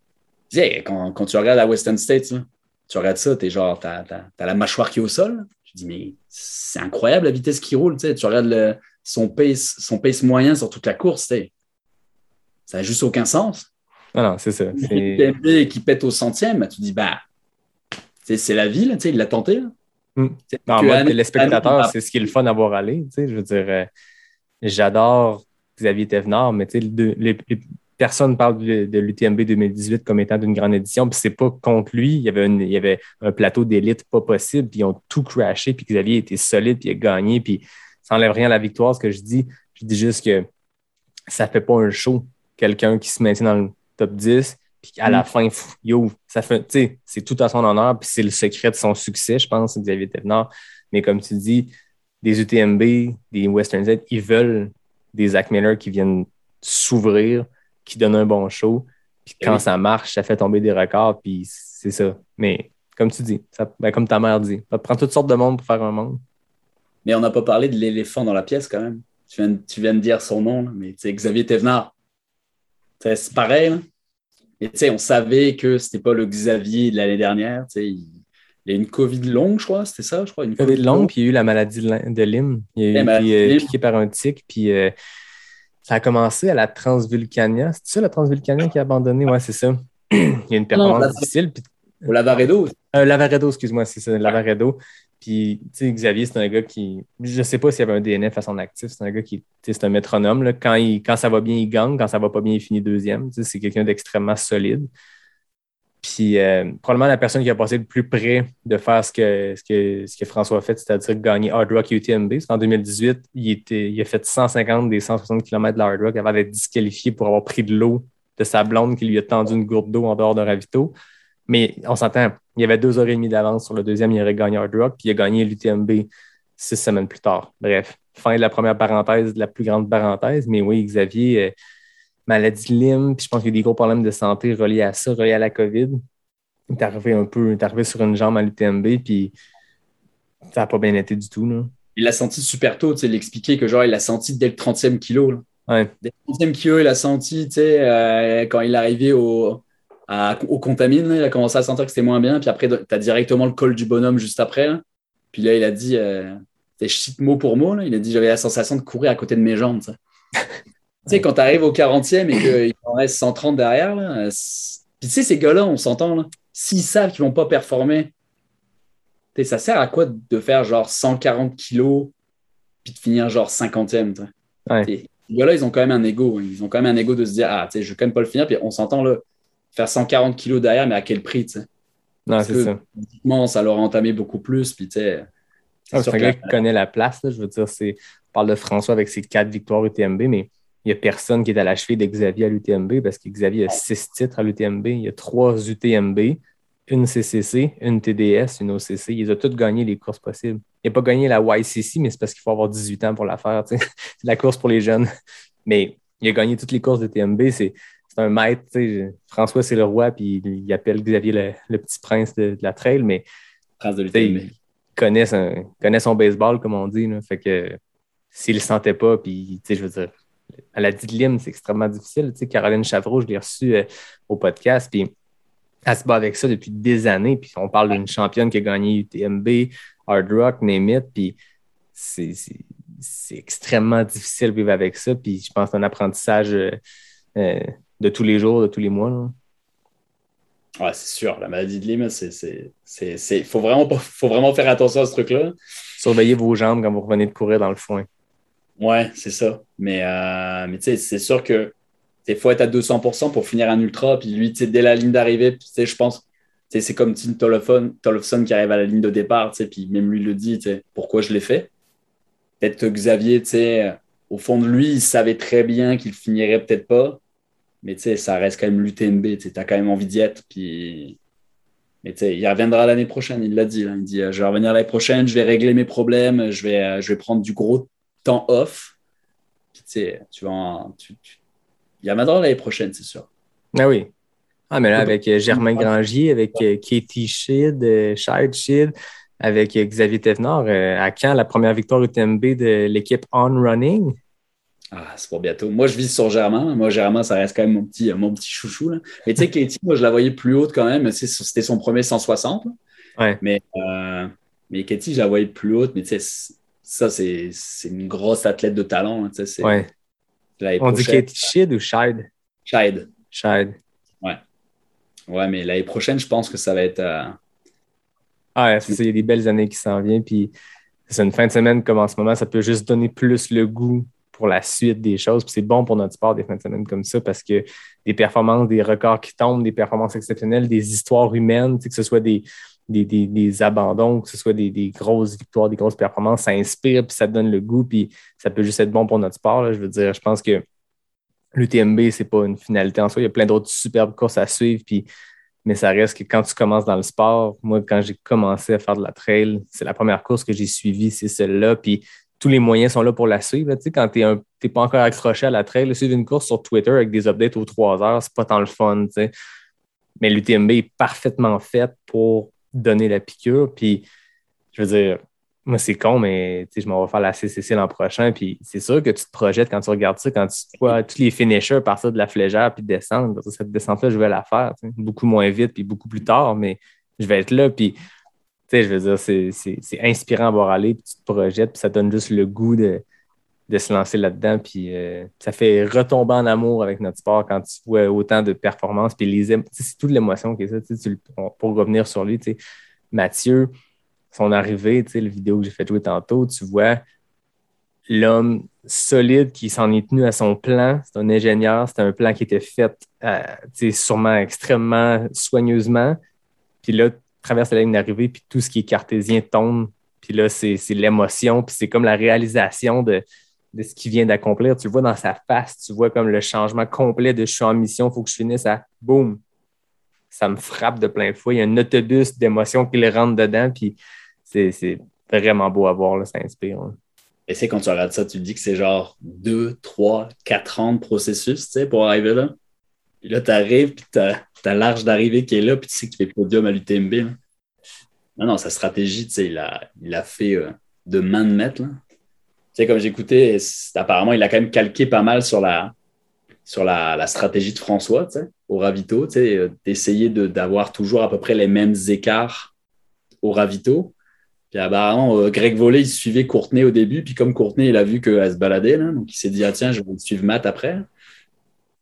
Quand, quand tu regardes à Western States, là, tu regardes ça, t'es genre, t'as, t'as, t'as la mâchoire qui est au sol. Tu dis, mais c'est incroyable la vitesse qu'il roule. Tu, sais. tu regardes le, son, pace, son pace moyen sur toute la course. Tu sais. Ça n'a juste aucun sens. Ah non, c'est ça. C'est- qui pète au centième, tu dis, bah, c'est la vie, là, tu sais, il l'a tenté. là. Mm. En mode téléspectateur, c'est ce qui est le fun d'avoir allé. tu sais, Je veux dire, euh, j'adore Xavier Thévenard, mais le les, les personnes parlent de, de l'UTMB 2018 comme étant d'une grande édition, puis c'est pas contre lui. Il y avait, une- il y avait un plateau d'élite pas possible, puis ils ont tout crashé, puis Xavier était solide, puis il a gagné, puis ça enlève rien à la victoire. Ce que je dis, je dis juste que ça fait pas un show. Quelqu'un qui se maintient dans le top 10, puis à la Mm. fin, fou, yo, ça fait, c'est tout à son honneur, puis c'est le secret de son succès, je pense, Xavier Thévenard. Mais comme tu dis, des UTMB, des Western Z, ils veulent des Zach Miller qui viennent s'ouvrir, qui donnent un bon show. Puis Eh quand oui. ça marche, ça fait tomber des records, puis c'est ça. Mais comme tu dis, ça, ben, comme ta mère dit, ça prend toutes sortes de monde pour faire un monde. Mais on n'a pas parlé de l'éléphant dans la pièce quand même. Tu viens, tu viens de dire son nom, mais sais, Xavier Thévenard. C'est pareil. là. Tu sais, on savait que c'était pas le Xavier de l'année dernière. tu sais, Il, il a une COVID longue, je crois, c'était ça, je crois. Une Il y avait de long, puis il y a eu la maladie de Lym- de Lyme. Il Eh a été euh, piqué par un tic, puis euh, ça a commencé à la Transvulcania. C'est ça, la Transvulcania qui a abandonné? Ouais, c'est ça. il y a une performance difficile. Puis Au Lavaredo. Euh, Lavaredo, excuse-moi, c'est ça, Lavaredo. Puis, tu sais, Xavier, c'est un gars qui. Je sais pas s'il y avait un DNF à son actif. C'est un gars qui. C'est un métronome. Là. Quand, quand ça va bien, il gagne. Quand ça va pas bien, il finit deuxième. C'est quelqu'un d'extrêmement solide. Puis, euh, probablement la personne qui a passé le plus près de faire ce que, ce que, ce que François a fait, c'est-à-dire gagner Hard Rock UTMB. Parce qu'en 2018, il, a fait 150 des 160 km de Hard Rock avant d'être disqualifié pour avoir pris de l'eau de sa blonde qui lui a tendu une gourde d'eau en dehors d'un ravito. Mais on s'entend, il y avait deux heures et demie d'avance sur le deuxième, il aurait gagné Hard Rock, puis il a gagné l'UTMB six semaines plus tard. Bref, fin de la première parenthèse, de la plus grande parenthèse. Mais oui, Xavier, euh, maladie de Lyme, puis je pense qu'il y a des gros problèmes de santé reliés à ça, reliés à la COVID. Il est arrivé un peu, il est arrivé sur une jambe à l'UTMB, puis ça n'a pas bien été du tout. Là. Il l'a senti super tôt, tu sais, il expliquait que genre, il l'a senti dès le 30e kilo. là. Ouais. Dès le 30e kilo, il a senti, tu sais, euh, quand il est arrivé au, à- au contamine, là, il a commencé à sentir que c'était moins bien. Puis après, tu as directement le col du bonhomme juste après. là. Puis là, il a dit, euh, je cite mot pour mot, là, il a dit j'avais la sensation de courir à côté de mes jambes. tu sais. Quand tu arrives au 40e et qu'il en reste 130 derrière, là, puis tu sais, ces gars-là, on s'entend, s'ils savent qu'ils vont pas performer, ça sert à quoi de faire genre 140 kilos puis de finir genre 50e? tu sais? Ouais. Ces gars-là, ils ont quand même un ego. hein. Ils ont quand même un ego de se dire, ah, tu sais, je vais quand même pas le finir. Puis on s'entend là, faire 140 kilos derrière, mais à quel prix? tu sais? Non, Parce c'est que ça. physiquement, ça leur a entamé beaucoup plus. Puis tu sais, c'est Ah, c'est un gars qui connaît la place. Là, je veux dire, c'est, on parle de François avec ses quatre victoires UTMB, mais il n'y a personne qui est à la cheville de Xavier à l'UTMB parce que Xavier a six titres à l'UTMB. Il y a trois UTMB, une CCC, une TDS, une OCC. Il les a toutes gagné les courses possibles. Il n'a pas gagné la YCC, mais c'est parce qu'il faut avoir 18 ans pour la faire. C'est la course pour les jeunes. Mais il a gagné toutes les courses d'UTMB. C'est, c'est un maître. François, c'est le roi, puis il, appelle Xavier le, le petit prince de, de la trail, mais de il connaît son, connaît son baseball, comme on dit. Là. Fait que s'il le sentait pas, puis, je veux dire, à la dit de Lyme, c'est extrêmement difficile. Caroline Chavreau, je l'ai reçue euh, au podcast, puis elle se bat avec ça depuis des années. Puis on parle d'une championne qui a gagné UTMB, Hard Rock, Name It, puis c'est, extrêmement difficile de vivre avec ça. Puis je pense que c'est un apprentissage euh, euh, de tous les jours, de tous les mois. là. Ouais, c'est sûr. La maladie de Lyme, c'est, c'est, c'est, c'est- faut vraiment pas, faut vraiment faire attention à ce truc-là. Surveillez vos jambes quand vous revenez de courir dans le foin. Ouais, c'est ça. Mais, euh, mais tu sais, c'est sûr que il faut être à 200% pour finir un ultra. Puis lui, tu sais, dès la ligne d'arrivée, puis, tu sais, je pense, c'est comme Tim Tollefson qui arrive à la ligne de départ. Puis même lui le dit, pourquoi je l'ai fait? Peut-être que Xavier, tu sais, au fond de lui, il savait très bien qu'il finirait peut-être pas. Mais tu sais, ça reste quand même l'UTMB. Tu as quand même envie d'y être. Puis... Mais tu sais, il reviendra l'année prochaine, il l'a dit. là. Il dit euh, Je vais revenir l'année prochaine, je vais régler mes problèmes, je vais, euh, je vais prendre du gros temps off. Puis, tu sais, tu vas en- tu- tu- Il reviendra l'année prochaine, c'est sûr. Ah oui. Ah, mais là, avec euh, Germain Grangier, avec Katie Shid, euh, Shide Shid, avec Xavier Thévenard, à quand la première victoire UTMB de l'équipe On Running? Ah, c'est pour bientôt. Moi, je vise sur Germain. Moi, Germain, ça reste quand même mon petit, mon petit chouchou. Là. Mais tu sais, Katie, moi, je la voyais plus haute quand même. C'était son premier 160. là. Ouais. Mais, euh, Mais Katie, je la voyais plus haute, mais tu sais, ça, c'est une grosse athlète de talent. hein, Ouais. On dit Katie Shid ou Shide? Shide. Shide. Ouais, mais l'année prochaine, je pense que ça va être. euh, Ah, ouais, il y a des belles années qui s'en viennent. Puis c'est une fin de semaine comme en ce moment, ça peut juste donner plus le goût pour la suite des choses. Puis c'est bon pour notre sport des fins de semaine comme ça parce que des performances, des records qui tombent, des performances exceptionnelles, des histoires humaines, que ce soit des, des, des- des abandons, que ce soit des, des grosses victoires, des grosses performances, ça inspire, puis ça donne le goût, puis ça peut juste être bon pour notre sport. là. Je veux dire, je pense que l'UTMB, c'est pas une finalité en soi. Il y a plein d'autres superbes courses à suivre, puis mais ça reste que quand tu commences dans le sport, moi, quand j'ai commencé à faire de la trail, c'est la première course que j'ai suivie, c'est celle-là. Puis tous les moyens sont là pour la suivre. quand tu n'es pas encore accroché à la trail, suivre une course sur Twitter avec des updates aux trois heures, c'est pas tant le fun. Mais l'UTMB est parfaitement faite pour donner la piqûre. Puis, je veux dire, moi, c'est con, mais je m'en vais faire la CCC l'an prochain. Puis, c'est sûr que tu te projettes quand tu regardes ça, quand tu vois tous les finishers partir de la flégère puis descendre. Cette descente-là, je vais la faire. Beaucoup moins vite puis beaucoup plus tard, mais je vais être là. Puis, sais, je veux dire, c'est- inspirant à voir aller. Puis, tu te projettes, puis ça donne juste le goût de, de se lancer là-dedans. Puis, euh, ça fait retomber en amour avec notre sport quand tu vois autant de performances. Puis, les c'est toute l'émotion qui est ça. tu pour revenir sur lui, Mathieu, son arrivée, la vidéo que j'ai fait jouer tantôt, tu vois l'homme solide qui s'en est tenu à son plan. C'est un ingénieur, c'est un plan qui était fait euh, sûrement extrêmement soigneusement. Puis là, tu traverses la ligne d'arrivée, puis tout ce qui est cartésien tombe. Puis là, c'est l'émotion, puis c'est comme la réalisation de, ce qu'il vient d'accomplir. Tu vois dans sa face, tu vois comme le changement complet de je suis en mission, il faut que je finisse à boum. Ça me frappe de plein fouet. Il y a un autobus d'émotions qui le rentre dedans, puis c'est vraiment beau à voir, ça inspire. hein. Et c'est quand tu regardes ça, tu dis que c'est genre 2, 3, 4 ans de processus pour arriver là. Puis là, tu arrives, puis tu as, l'arche d'arrivée qui est là, puis tu sais que tu fais podium à l'UTMB. Non, non, sa stratégie, tu sais, il a, il a fait euh, de main de maître. Tu sais, comme j'écoutais, apparemment, il a quand même calqué pas mal sur la, sur la, la stratégie de François, tu sais, au ravito, tu sais, euh, d'essayer de- d'avoir toujours à peu près les mêmes écarts au ravito. Puis apparemment, euh, Greg Vollet, il suivait Courtenay au début. Puis comme Courtenay, il a vu qu'elle se baladait, là, donc il s'est dit, ah tiens, je vais suivre Matt après.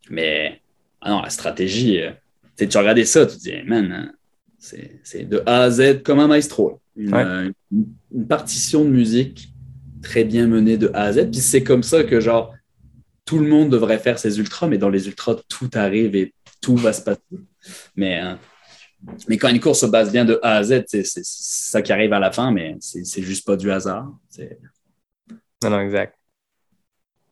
Mais ah non, la stratégie, euh, tu sais, tu regardais ça, tu te dis, man, hein, c'est de A à Z comme un maestro. là. Une, Ouais. euh, une- une partition de musique très bien menée de A à Z. Puis c'est comme ça que, genre, tout le monde devrait faire ses ultras, mais dans les ultras, tout arrive et tout va se passer. Mais, euh, mais quand une course se base bien de A à Z, c'est ça qui arrive à la fin, mais c'est juste pas du hasard. Non, non, exact.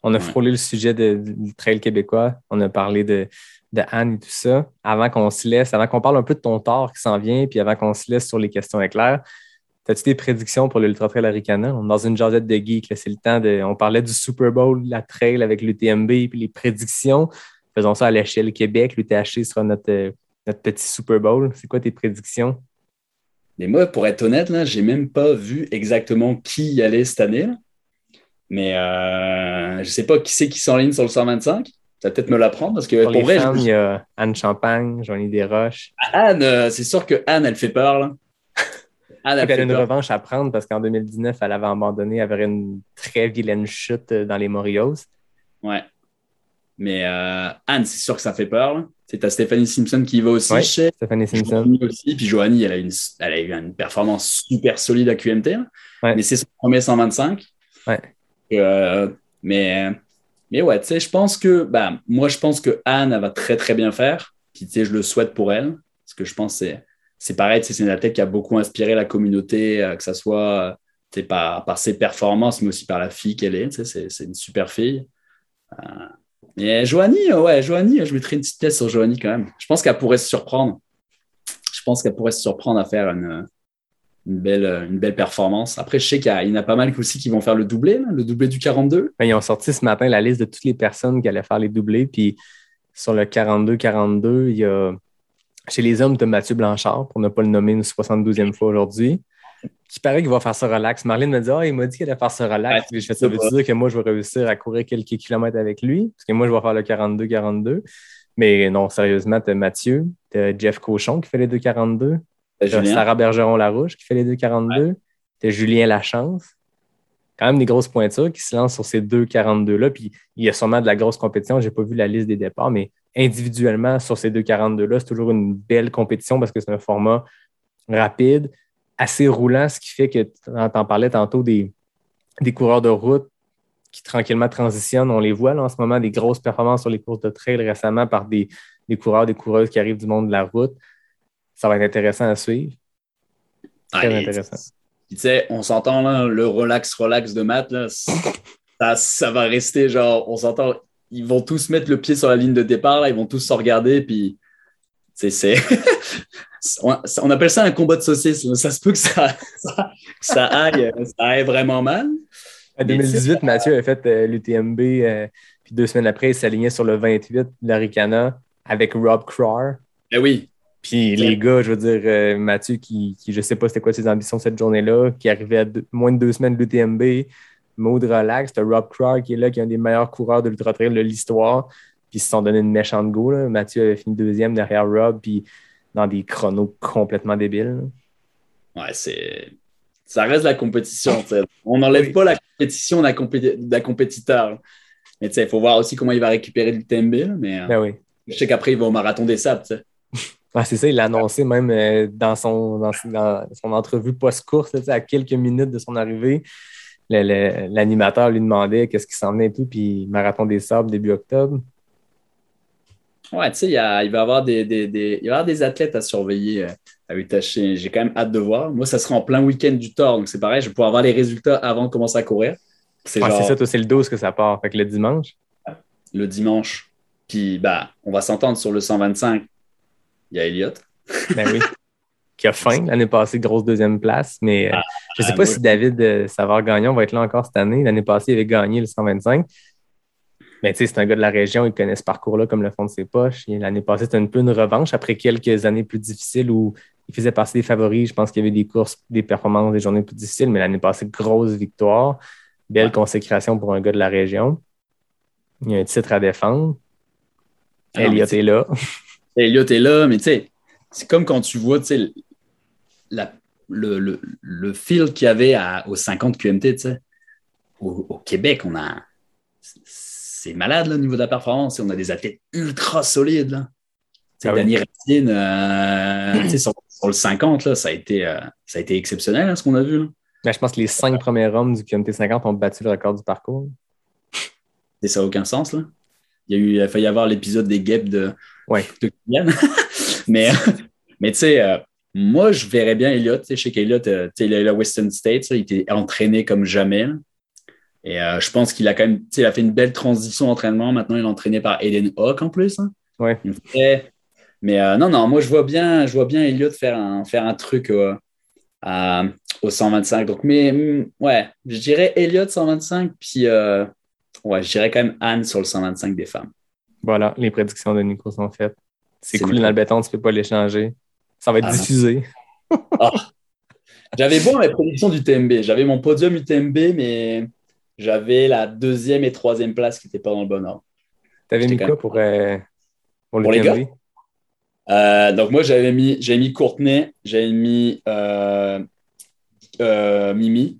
On a frôlé le sujet de- du trail québécois. On a parlé de, de Anne et tout ça. Avant qu'on se laisse, avant qu'on parle un peu de ton tort qui s'en vient, puis avant qu'on se laisse sur les questions éclairs, as-tu des prédictions pour l'Ultra Trail Aricana? On est dans une jasette de geek. C'est le temps de. On parlait du Super Bowl, la trail avec l'UTMB, puis les prédictions. Faisons ça à l'échelle Québec. L'UTHC sera notre, euh, notre petit Super Bowl. C'est quoi tes prédictions? Mais moi, pour être honnête, là, j'ai même pas vu exactement qui y allait cette année. là. Mais euh, je sais pas qui c'est qui s'enligne sur le 125. Ça peut-être me l'apprendre parce que Pour vrai, je- il y a Anne Champagne, Joanie Desroches. Anne, euh, c'est sûr que Anne, elle fait peur. Là. Anne, elle a une peur. revanche à prendre parce qu'en 2019, elle avait abandonné, elle avait une très vilaine chute dans les Morios. Ouais. Mais euh, Anne, c'est sûr que ça fait peur. Tu as Stéphanie Simpson qui y va aussi, Ouais. sais. Stéphanie Simpson. Joanie aussi. Puis Joanie, elle a, une, elle a eu une performance super solide à QMT. Ouais. Mais c'est son premier 125. Ouais. Euh, mais, mais ouais, tu sais, je pense que, bah, moi, je pense que Anne, elle va très, très bien faire. Tu sais, je le souhaite pour elle. Parce que je pense que c'est, pareil, c'est une athlète qui a beaucoup inspiré la communauté, euh, que ce soit par, par ses performances, mais aussi par la fille qu'elle est. C'est, une super fille. Mais Joanie, euh, ouais, Joanie, je mettrais une petite pièce sur Joanie quand même. Je pense qu'elle pourrait se surprendre. Je pense qu'elle pourrait se surprendre à faire une, une, belle, une belle performance. Après, je sais qu'il y, en a pas mal aussi qui vont faire le doublé, là, le doublé du 42. Ben, Ils ont sorti ce matin la liste de toutes les personnes qui allaient faire les doublés. Puis sur le 42-42, il y a chez les hommes de Mathieu Blanchard, pour ne pas le nommer une 72e fois aujourd'hui, qui paraît qu'il va faire ça relax. Marlène me dit Ah, il m'a dit qu'il allait faire ça relax. Ouais, je fais ça. veut dire que moi, je vais réussir à courir quelques kilomètres avec lui? Parce que moi, je vais faire le 42-42. Mais non, sérieusement, tu as Mathieu, tu as Jeff Cochon qui fait les 2,42. T'as. Sarah Bergeron-Larouche qui fait les 2,42. tu as Julien Lachance, quand même des grosses pointures qui se lancent sur ces deux 42-là. Puis il y a sûrement de la grosse compétition. Je n'ai pas vu la liste des départs, mais individuellement, sur ces deux 42-là, c'est toujours une belle compétition parce que c'est un format rapide, assez roulant, ce qui fait que tu en parlais tantôt des, des coureurs de route qui tranquillement transitionnent. On les voit là, en ce moment, des grosses performances sur les courses de trail récemment par des, des coureurs, des coureuses qui arrivent du monde de la route. Ça va être intéressant à suivre. Très Allez, intéressant. Tu sais, on s'entend là, le relax, relax de Matt, là, ça, ça va rester genre, on s'entend, ils vont tous mettre le pied sur la ligne de départ, là, ils vont tous se regarder, puis c'est. c'est- on, appelle ça un combat de saucisses. Ça se peut que ça, ça, aille, ça aille vraiment mal. En 2018, Mathieu a fait euh, l'UTMB, euh, puis deux semaines après, il s'alignait sur le 28 de l'Aricana avec Rob Crowar. Eh oui, Puis les gars, je veux dire, euh, Mathieu, qui, qui je sais pas c'était quoi ses ambitions cette journée-là, qui arrivait à deux- moins de deux semaines de l'UTMB, mode relax, t'as Rob Crowar qui est là, qui est un des meilleurs coureurs de l'Ultra Trail de l'histoire. Puis ils se sont donné une méchante go. Là. Mathieu avait fini deuxième derrière Rob, puis dans des chronos complètement débiles. là. ouais, c'est. Ça reste la compétition. On n'enlève Oui. pas la compétition d'un compé- compétiteur. Mais tu sais, il faut voir aussi comment il va récupérer du TMB. là, Mais euh, Ben oui. je sais qu'après, il va au marathon des sables. tu sais. Ah, c'est ça, il l'a annoncé même euh, dans, son, dans, dans son entrevue post-course, à quelques minutes de son arrivée. L'animateur lui demandait qu'est-ce qui s'en venait et tout, puis marathon des sables début octobre. Ouais, tu sais, il, va y avoir des, des, des- il va y avoir des athlètes à surveiller euh, à UTH. J'ai quand même hâte de voir. Moi, ça sera en plein week-end du Thor, donc c'est pareil, je vais pouvoir avoir les résultats avant de commencer à courir. C'est genre c'est ça, toi, c'est le 12 que ça part. Fait que le dimanche? le dimanche. Puis, bah, on va s'entendre sur le 125. Il y a Elliott. Ben oui. qui a faim l'année passée, grosse deuxième place. Mais euh, je ne sais ah, pas si David euh, Savard-Gagnon va être là encore cette année. L'année passée, il avait gagné le 125. Mais tu sais, c'est un gars de la région, il connaît ce parcours-là comme le fond de ses poches. L'année passée, c'était un peu une revanche après quelques années plus difficiles où il faisait partie des favoris. Je pense qu'il y avait des courses, des performances, des journées plus difficiles, mais l'année passée, grosse victoire. Belle consécration pour un gars de la région. Il y a un titre à défendre. Ah c'est- est là. Elliott est là, mais tu sais, c'est comme quand tu vois, tu sais, la- le, le, le feel qu'il y avait à, aux 50 QMT, tu sais. Au, au Québec, on a. C'est malade, là, au niveau de la performance. On a des athlètes ultra solides, là. Ah oui. Danny Racine, euh, sur, sur le 50, là, ça a été, euh, ça a été exceptionnel, hein, ce qu'on a vu. Là. Mais je pense que les cinq premiers hommes du QMT 50 ont battu le record du parcours. Et ça n'a aucun sens, là. Il y a eu, il a failli y avoir l'épisode des guêpes de, Ouais. mais, mais tu sais, euh, moi, je verrais bien Elliott. Tu sais, Je sais qu'Elliott, euh, tu sais, il a eu la Western States, là, il était entraîné comme jamais. Et euh, je pense qu'il a quand même, il a fait une belle transition d'entraînement. Maintenant, il est entraîné par Aiden Hawk en plus. hein. Ouais. Mais euh, non, non, moi, je vois bien, je vois bien Elliott faire un, faire un truc au 125. Donc, mais hum, ouais, je dirais Elliott 125, puis ouais, je dirais quand même Anne sur le 125 des femmes. Voilà, les prédictions de Nico sont faites. C'est coulé Nico. dans le béton, tu ne peux pas l'échanger. Ça va être Ah diffusé. J'avais bon mes prédictions du TMB. J'avais mon podium UTMB, mais j'avais la deuxième et troisième place qui n'étaient pas dans le bon ordre. Tu avais J'étais mis quoi même- pour, euh, pour le Pour les gars? Euh, donc moi, j'avais mis, j'avais mis Courtenay, j'avais mis euh, Mimi,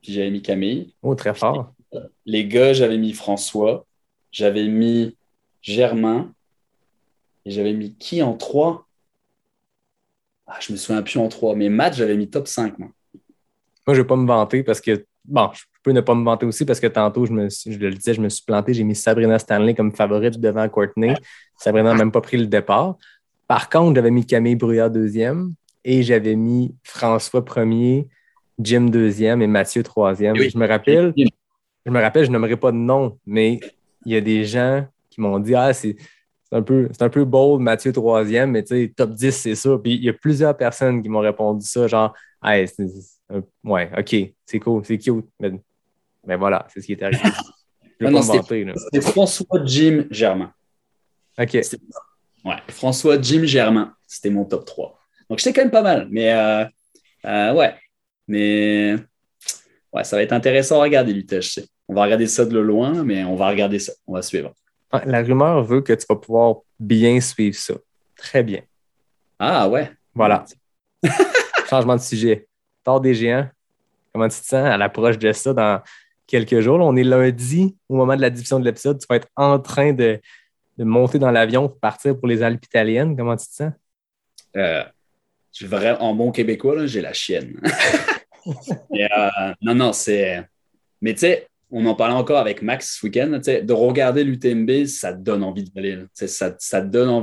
puis j'avais mis Camille. Oh, très fort. Les gars, j'avais mis François, j'avais mis Germain, et j'avais mis qui en 3 ah, Je me souviens plus en 3, mais Matt, j'avais mis top 5. Moi. Moi, je ne vais pas me vanter parce que, bon, je peux ne pas me vanter aussi parce que tantôt, je, me, je le disais, je me suis planté. J'ai mis Sabrina Stanley comme favorite devant Courtney. Sabrina n'a même pas pris le départ. Par contre, j'avais mis Camille Brouillard deuxième et j'avais mis François premier, Jim deuxième et Mathieu troisième. Oui. Je me rappelle, je me rappelle, je n'aimerais pas de nom, mais il y a des gens qui m'ont dit Ah, c'est c'est un, peu, c'est un peu bold, Mathieu troisième, mais tu sais, top 10, c'est ça. Puis il y a plusieurs personnes qui m'ont répondu ça, genre Hey, un- Ouais, OK, c'est cool, c'est cute. Mais, mais voilà, c'est ce qui est arrivé. C'était François, Jim, Germain. OK. Ouais, François, Jim, Germain, c'était mon top 3. Donc j'étais quand même pas mal, mais euh, euh, ouais. Mais ouais, ça va être intéressant à regarder, l'UTHC. On va regarder ça de loin, mais on va regarder ça. On va suivre. Ah, La rumeur veut que tu vas pouvoir bien suivre ça. Très bien. Ah ouais. Voilà. Changement de sujet. Tort des géants. comment tu te sens à l'approche de ça dans quelques jours? Là, on est lundi, au moment de la diffusion de l'épisode. Tu vas être en train de, de monter dans l'avion pour partir pour les Alpes italiennes. Comment tu te sens? Euh, je suis vraiment, en bon québécois, j'ai la chienne. Euh, non, non, c'est. Mais tu sais, on en parlait encore avec Max ce week-end, de regarder l'UTMB, ça donne envie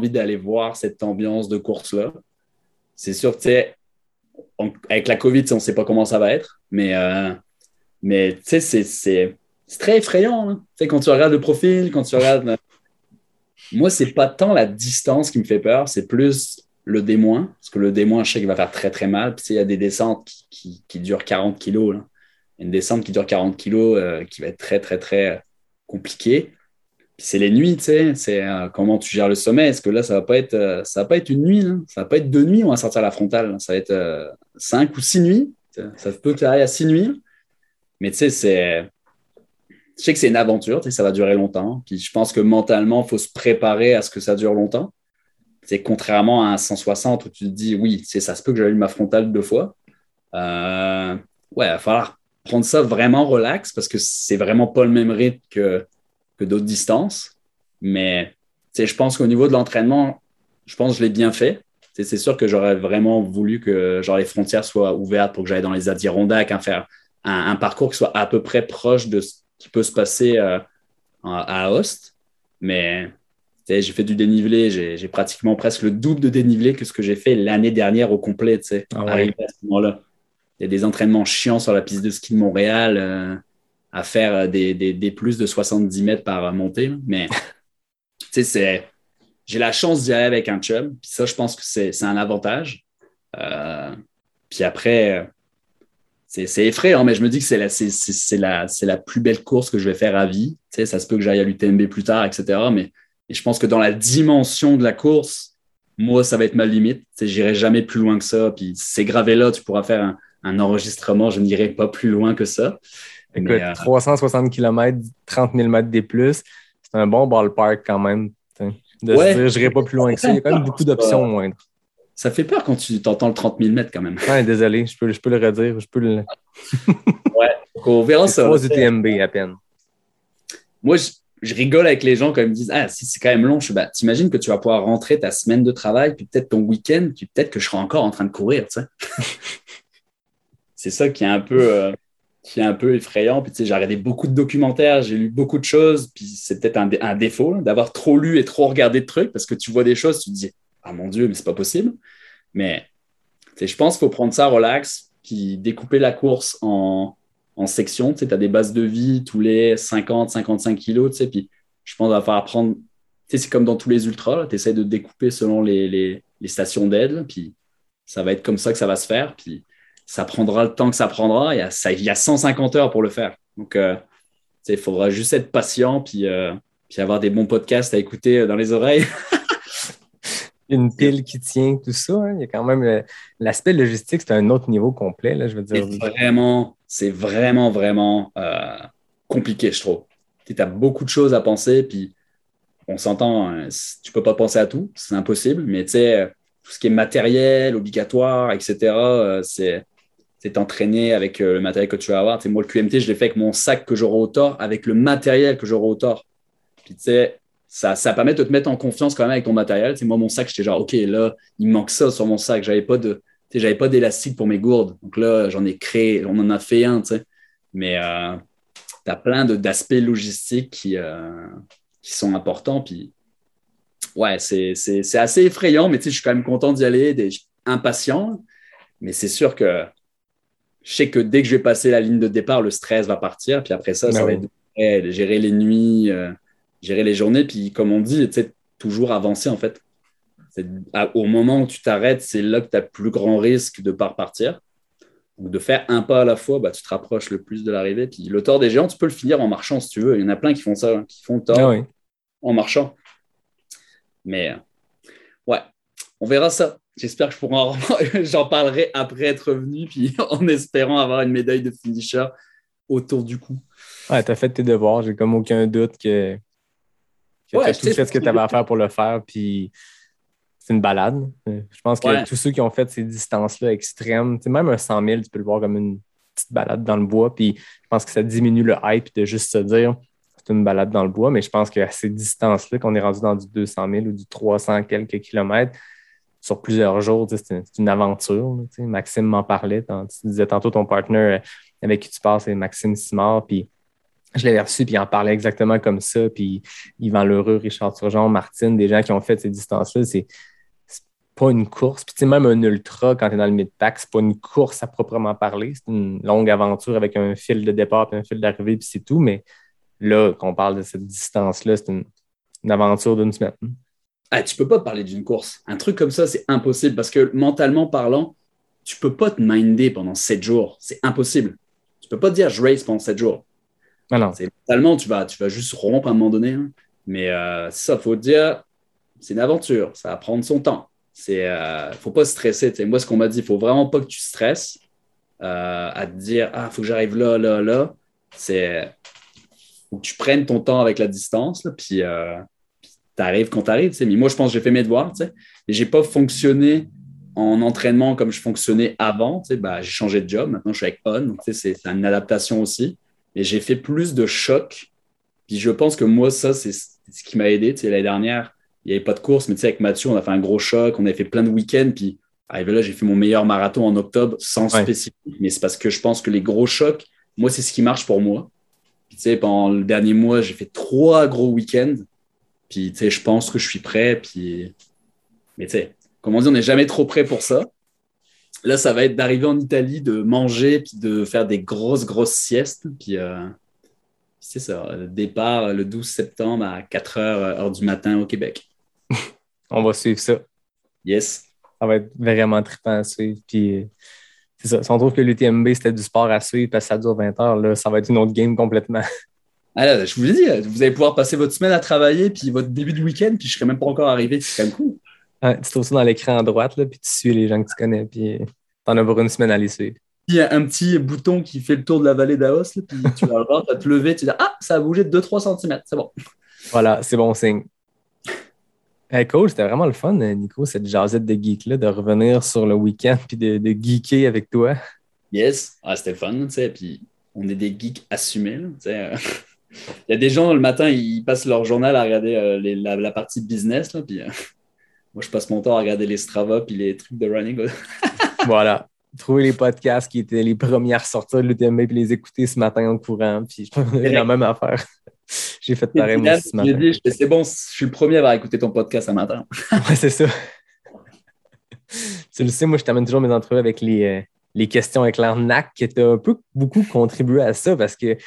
d'aller voir cette ambiance de course-là. C'est sûr avec la COVID, on ne sait pas comment ça va être, mais, euh, c'est- très effrayant. hein. Quand tu regardes le profil, quand tu regardes. euh, Moi, c'est pas tant la distance qui me fait peur, c'est plus le D-, parce que le D-, je sais qu'il va faire très très mal. Il y a des descentes qui, durent 40 kilos. Une descente qui dure 40 kilos euh, qui va être très très très euh, compliquée. C'est les nuits, tu sais, c'est euh, comment tu gères le sommeil. Est-ce que là, ça va pas être, euh, ça va pas être une nuit, là. ça va pas être deux nuits, on va sortir la frontale. là. Ça va être cinq ou six nuits. Ça peut que à six nuits. Mais tu sais, c'est. Je sais que c'est une aventure, tu sais, ça va durer longtemps. Puis je pense que mentalement, il faut se préparer à ce que ça dure longtemps. C'est contrairement à un 160 où tu te dis, oui, tu sais, ça se peut que j'allume ma frontale deux fois. Ouais, il va falloir prendre ça vraiment relax parce que c'est vraiment pas le même rythme que, que d'autres distances. Mais je pense qu'au niveau de l'entraînement, je pense que je l'ai bien fait. C'est sûr que j'aurais vraiment voulu que genre, les frontières soient ouvertes pour que j'aille dans les Adirondacks, hein, faire un, un parcours qui soit à peu près proche de ce qui peut se passer euh, à Host. Mais j'ai fait du dénivelé, j'ai pratiquement presque le double de dénivelé que ce que j'ai fait l'année dernière au complet, tu sais, Ah ouais. arrivé à ce moment-là. Il y a des entraînements chiants sur la piste de ski de Montréal euh, à faire euh, des, des, des plus de 70 mètres par montée. Mais tu sais. J'ai la chance d'y aller avec un chum. Puis ça, je pense que c'est un avantage. Euh, puis après, c'est effrayant, mais je me dis que c'est la, la, la plus belle course que je vais faire à vie. Tu sais, ça se peut que j'aille à l'UTMB plus tard, etc. Mais je pense que dans la dimension de la course, moi, ça va être ma limite. Tu sais, J'irai jamais plus loin que ça. Puis c'est gravé là, tu pourras faire un, un enregistrement. Je n'irai pas plus loin que ça. Écoute, Mais, euh, 360 km, 30 000 mètres des plus, c'est un bon ballpark quand même. De Ouais. se dire, je n'irai pas plus loin que ça. Il y a quand même beaucoup d'options moindres. ça fait peur quand tu t'entends le 30 000 mètres quand même. Ouais, désolé, je peux, je peux le redire. Je peux le. Donc, on verra ça. trois UTMB à peine. Moi, je, je rigole avec les gens quand ils me disent Ah, si c'est quand même long. Je bah, t'imagines que tu vas pouvoir rentrer ta semaine de travail, puis peut-être ton week-end, puis peut-être que je serai encore en train de courir, tu sais. c'est ça qui est un peu, euh, qui est un peu effrayant. Puis, tu sais, j'ai regardé beaucoup de documentaires, j'ai lu beaucoup de choses, puis c'est peut-être un, dé- un défaut là, d'avoir trop lu et trop regardé de trucs, parce que tu vois des choses, tu te dis Ah mon Dieu, mais c'est pas possible. Mais tu sais, je pense qu'il faut prendre ça relax, puis découper la course en, en sections. Tu sais, as des bases de vie tous les 50, 55 kilos, tu sais, puis je pense qu'il va falloir prendre. Tu sais, c'est comme dans tous les ultras, tu essaies de découper selon les, les, les stations d'aide, puis ça va être comme ça que ça va se faire, puis ça prendra le temps que ça prendra. Il y a, ça, il y a 150 heures pour le faire. Donc, euh, il faudra juste être patient, puis, euh, puis avoir des bons podcasts à écouter euh, dans les oreilles. Une pile qui tient, tout ça. hein. Il y a quand même euh, l'aspect logistique, c'est un autre niveau complet. Là, je veux dire. C'est vraiment, c'est vraiment, vraiment compliqué, je trouve. Tu as beaucoup de choses à penser, puis on s'entend, hein, tu peux pas penser à tout, c'est impossible, mais tu sais, tout ce qui est matériel, obligatoire, etc., c'est c'est t'entraîner avec euh, le matériel que tu vas avoir. Tu sais, moi, le QMT, je l'ai fait avec mon sac que j'aurai au tort, avec le matériel que j'aurai au tort. Tu sais, ça, ça permet de te mettre en confiance quand même avec ton matériel. Tu sais, moi, mon sac, j'étais genre, OK, là, il manque ça sur mon sac. J'avais pas de, j'avais pas d'élastique pour mes gourdes. Donc là, j'en ai créé, on en a fait un, tu sais. Mais euh, tu as plein d'aspects logistiques qui, euh, qui sont importants. Puis, ouais, c'est assez effrayant, mais je suis quand même content d'y aller, impatient. Mais c'est sûr que je sais que dès que je vais passer la ligne de départ, le stress va partir. Puis après ça, ça va être ouais, gérer les nuits, euh, gérer les journées. Puis comme on dit, toujours avancer en fait. À- Au moment où tu t'arrêtes, c'est là que tu as le plus grand risque de ne pas repartir. Donc de faire un pas à la fois, bah, tu te rapproches le plus de l'arrivée. Puis le tort des géants, tu peux le finir en marchant si tu veux. Il y en a plein qui font ça, hein, qui font le tort Ah oui. en marchant. Mais ouais, on verra ça. J'espère que je pourrai en... j'en parlerai après être revenu, puis en espérant avoir une médaille de finisher autour du cou. Ouais, t'as fait tes devoirs. J'ai comme aucun doute que, que Ouais, t'as tout fait ce que tu avais à faire pour le faire. Puis c'est une balade. Je pense que Ouais. tous ceux qui ont fait ces distances-là extrêmes, même un 100 000, tu peux le voir comme une, petite balade dans le bois. Puis je pense que ça diminue le hype de juste se dire c'est une balade dans le bois. Mais je pense qu'à ces distances-là, qu'on est rendu dans du 200 000 ou du 300 quelques kilomètres, sur plusieurs jours, c'est une, aventure. Maxime m'en parlait. tu disais tantôt ton partenaire avec qui tu passes, c'est Maxime Simard. Puis je l'avais reçu, puis il en parlait exactement comme ça. Puis Yvan Lheureux, Richard Turgeon, Martine, des gens qui ont fait ces distances-là, c'est pas une course. Puis même un ultra, quand tu es dans le mid-pack, c'est pas une course à proprement parler. C'est une longue aventure avec un fil de départ et un fil d'arrivée, puis c'est tout. Mais là, quand on parle de cette distance-là, c'est une, aventure d'une semaine. Ah, tu peux pas parler d'une course. Un truc comme ça, c'est impossible parce que mentalement parlant, tu peux pas te minder pendant sept jours. C'est impossible. Tu peux pas te dire je race pendant sept jours. Ah non. Mentalement, tu vas, tu vas juste rompre à un moment donné. Hein. Mais euh, ça, faut dire, c'est une aventure. Ça va prendre son temps. C'est, euh, faut pas stresser. Moi, ce qu'on m'a dit, il faut vraiment pas que tu stresses euh, à te dire, ah, faut que j'arrive là, là, là. C'est, faut que tu prennes ton temps avec la distance, là, puis, euh, tu arrives quand tu arrives. Mais moi, je pense que j'ai fait mes devoirs. Et j'ai pas fonctionné en entraînement comme je fonctionnais avant. Bah, j'ai changé de job. Maintenant, je suis avec On. Donc, c'est une adaptation aussi. Et j'ai fait plus de chocs. Puis je pense que moi, ça, c'est ce qui m'a aidé. L'année dernière, il n'y avait pas de course, mais avec Mathieu, on a fait un gros choc. On avait fait plein de week-ends. Puis arrivé là, j'ai fait mon meilleur marathon en octobre sans spécifique. Mais c'est parce que je pense que les gros chocs, moi, c'est ce qui marche pour moi. Puis, pendant le dernier mois, j'ai fait trois gros week-ends. Puis, je pense que je suis prêt. Puis... Mais tu sais, comme on dit, on n'est jamais trop prêt pour ça. Là, ça va être d'arriver en Italie, de manger, puis de faire des grosses, grosses siestes. Puis, euh, c'est ça, le départ le 12 septembre à 4 h heure du matin au Québec. on va suivre ça. Yes. Ça va être vraiment trippant à suivre. Puis, c'est ça. Si on trouve que l'UTMB, c'était du sport à suivre parce que ça dure 20 heures, là, ça va être une autre game complètement. Ah je vous l'ai dit, vous allez pouvoir passer votre semaine à travailler, puis votre début de week-end, puis je ne serai même pas encore arrivé. C'est quand même cool. tu trouves ça dans l'écran à droite, là, puis tu suis les gens que tu connais, puis t'en as pour une semaine à les suivre. Il y a un petit bouton qui fait le tour de la vallée d'Aos, puis tu vas voir, tu vas te lever, tu vas dire Ah, ça a bougé de 2-3 cm, c'est bon. Voilà, c'est bon signe. Hey, cool, c'était vraiment le fun, Nico, cette jasette de geek-là, de revenir sur le week-end puis de, de, geeker avec toi. Yes, ah, c'était fun, tu sais, puis on est des geeks assumés, tu sais. Il y a des gens, le matin, ils passent leur journal à regarder euh, la, partie business, là, puis euh, moi, je passe mon temps à regarder les Strava puis les trucs de running. voilà. Trouver les podcasts qui étaient les premiers à sortir de l'UTM puis les écouter ce matin en courant, puis je pense la même affaire. J'ai fait pareil moi ce matin. Dit, c'est bon, je suis le premier à avoir écouté ton podcast ce matin. ouais, c'est ça. tu le sais, moi, je t'amène toujours mes entrevues avec les, euh, les questions avec l'arnaque qui a un peu beaucoup contribué à ça parce que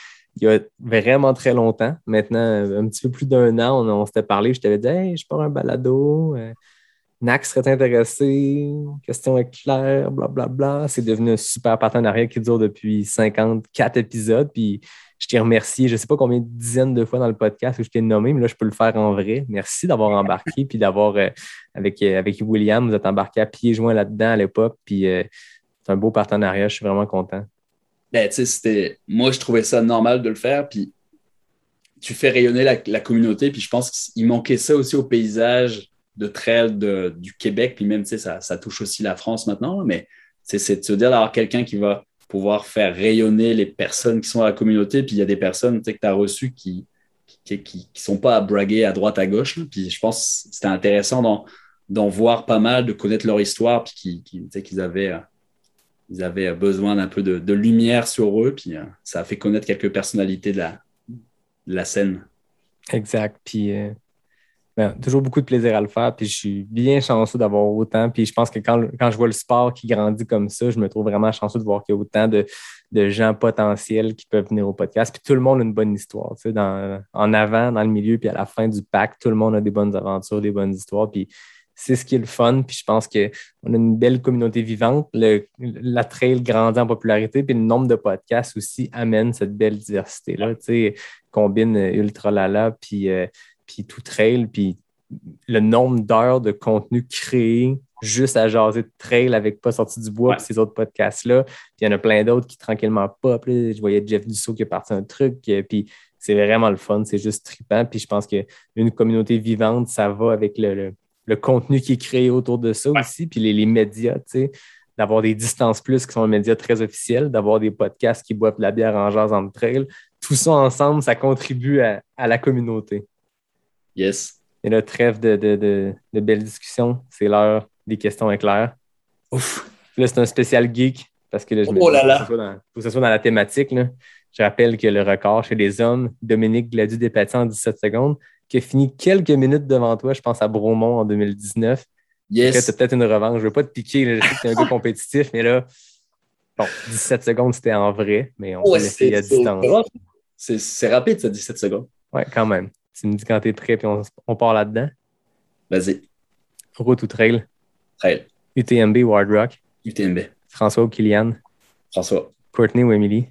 il y a vraiment très longtemps, maintenant, un petit peu plus d'un an, on, s'était parlé, je t'avais dit Hey, je pars un balado, euh, NAC serait intéressé, question est claire, blablabla. C'est devenu un super partenariat qui dure depuis 54 épisodes. Puis je t'ai remercié, je ne sais pas combien de dizaines de fois dans le podcast que je t'ai nommé, mais là, je peux le faire en vrai. Merci d'avoir embarqué, puis d'avoir, euh, avec, euh, avec William, vous êtes embarqué à pieds joints là-dedans à l'époque. Puis c'est un beau partenariat, je suis vraiment content. Ben. Moi, je trouvais ça normal de le faire. Puis tu fais rayonner la, communauté. Puis je pense qu'il manquait ça aussi au paysage de trail du Québec. Puis même, ça, ça touche aussi la France maintenant. Mais c'est de se dire d'avoir quelqu'un qui va pouvoir faire rayonner les personnes qui sont à la communauté. Puis il y a des personnes que tu as reçues qui ne qui, qui, sont pas à braguer à droite, à gauche. Puis je pense que c'était intéressant d'en voir pas mal, de connaître leur histoire, puis qu'ils avaient euh, ils avaient besoin d'un peu de, lumière sur eux, puis euh, ça a fait connaître quelques personnalités de la, scène. Exact. Puis euh, ben, toujours beaucoup de plaisir à le faire, puis je suis bien chanceux d'avoir autant. Puis je pense que quand, je vois le sport qui grandit comme ça, je me trouve vraiment chanceux de voir qu'il y a autant de, gens potentiels qui peuvent venir au podcast. Puis tout le monde a une bonne histoire. Tu sais, en avant, dans le milieu, puis à la fin du pack, tout le monde a des bonnes aventures, des bonnes histoires. Puis c'est ce qui est le fun. Puis je pense qu'on a une belle communauté vivante. la trail grandit en popularité, puis le nombre de podcasts aussi amène cette belle diversité-là. Tu sais, combine Ultra Lala, puis, euh, puis tout trail, puis le nombre d'heures de contenu créé juste à jaser de trail avec pas sorti du bois, ces autres podcasts-là. Puis il y en a plein d'autres qui tranquillement pop. Je voyais Jeff Dussault qui a parti un truc, euh, puis c'est vraiment le fun, c'est juste trippant. Puis je pense qu'une communauté vivante, ça va avec le le contenu qui est créé autour de ça aussi, puis les, médias, tu sais. d'avoir des distances plus qui sont un média très officiel, d'avoir des podcasts qui boivent de la bière en jazz entre trail. Tout ça ensemble, ça contribue à, à la communauté. Yes. Et là, trêve de, de, de, de belles discussions. C'est l'heure des questions éclairs. Ouf. Là, c'est un spécial geek parce que là, je me Oh dis, là faut là. que ce soit dans- faut que ce soit dans la thématique. là. Je rappelle que le record chez les hommes, Dominique Gladu Despatie en 17 secondes, qui a fini quelques minutes devant toi, je pense à Bromont en 2019. Après, Yes. tu peut-être une revanche. Je veux pas te piquer, là, je sais que tu es un gars compétitif, mais là, bon, 17 secondes, c'était en vrai, mais on Ouais, peut l'essayer à distance. C'est rapide, ça, 17 secondes. Ouais, quand même. Tu me dis quand tu es prêt, puis on, on part là-dedans. Vas-y. Route ou trail, Trail. UTMB ou Hard Rock, UTMB. François ou Kylian, François. Courtney ou Emily,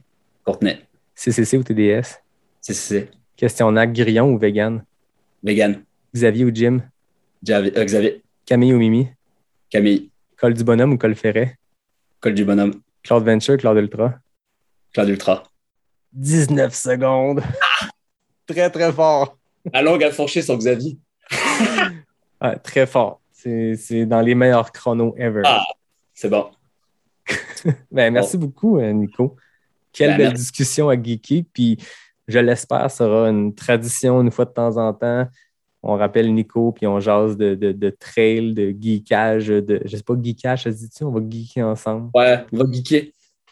Courtenay. CCC ou TDS, CCC. Questionnaire grillon ou vegan, Vegan. Xavier ou Jim, Javi- euh, Xavier. Camille ou Mimi, Camille. Col du bonhomme ou Col Ferret, Col du bonhomme. Claude Venture, Claude Ultra? Claude Ultra. 19 secondes. très, très fort. La langue a fourché sur Xavier. Ouais, très fort. C'est dans les meilleurs chronos ever. Ah. C'est bon. Ben, merci beaucoup, euh, Nico. Quelle Ben, belle merci. discussion à geeker. Puis, je l'espère, sera une tradition une fois de temps en temps. On rappelle Nico, puis on jase de, de, de trail, de geekage, de. Je sais pas, geekage, ça se dit-tu? On va geeker ensemble. Ouais, on va geeker.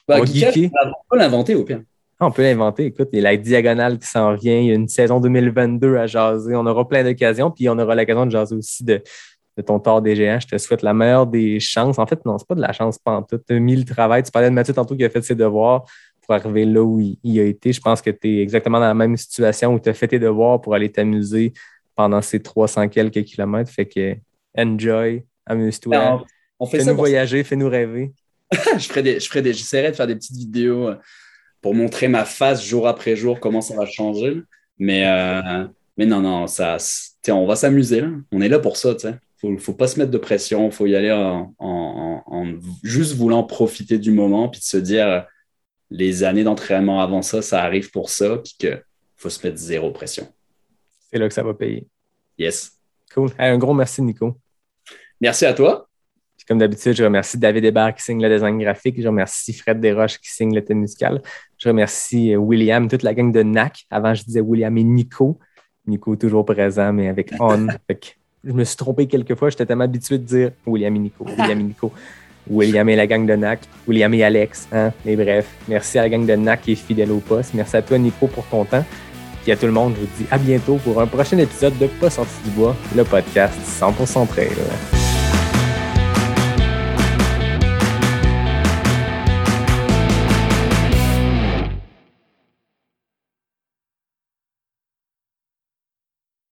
Bah, On va geeker, geeker. On peut l'inventer au pire. Ah, on peut l'inventer. Écoute, il y a la diagonale qui s'en vient. Il y a une saison 2022 à jaser. On aura plein d'occasions. Puis on aura l'occasion de jaser aussi de, de ton tort des géants. Je te souhaite la meilleure des chances. En fait, non, c'est pas de la chance pantoute. Tu as mis le travail. Tu parlais de Mathieu tantôt qui a fait ses devoirs pour arriver là où il, il a été. Je pense que tu es exactement dans la même situation où tu as fait tes devoirs pour aller t'amuser pendant ces 300 quelques kilomètres. Fait que enjoy, amuse-toi. On, on fait. Fais-nous voyager, fais-nous rêver. je ferai des, je ferai des, j'essaierai de faire des petites vidéos euh, pour montrer ma face jour après jour, comment ça va changer. Mais, euh, mais non, non, ça, on va s'amuser. là. On est là pour ça. Il faut, faut pas se mettre de pression. Il faut y aller en, en- en- en juste voulant profiter du moment puis de se dire les années d'entraînement avant ça, ça arrive pour ça. Puis qu'il faut se mettre zéro pression. C'est là que ça va payer. Yes. Cool. Hey, un gros merci, Nico. Merci à toi. Puis comme d'habitude, je remercie David Hébert qui signe le design graphique. Je remercie Fred Desroches qui signe le thème musical. Je remercie euh, William, toute la gang de NAC. Avant, je disais William et Nico. Nico toujours présent, mais avec on. Fait que je me suis trompé quelques fois. J'étais tellement habitué de dire William et Nico, William et Nico. William et la gang de NAC, William et Alex. Hein? Mais bref, merci à la gang de NAC qui est fidèle au poste. Merci à toi, Nico, pour ton temps. Puis à tout le monde, je vous dis à bientôt pour un prochain épisode de Pas sorti du bois, le podcast 100% trail.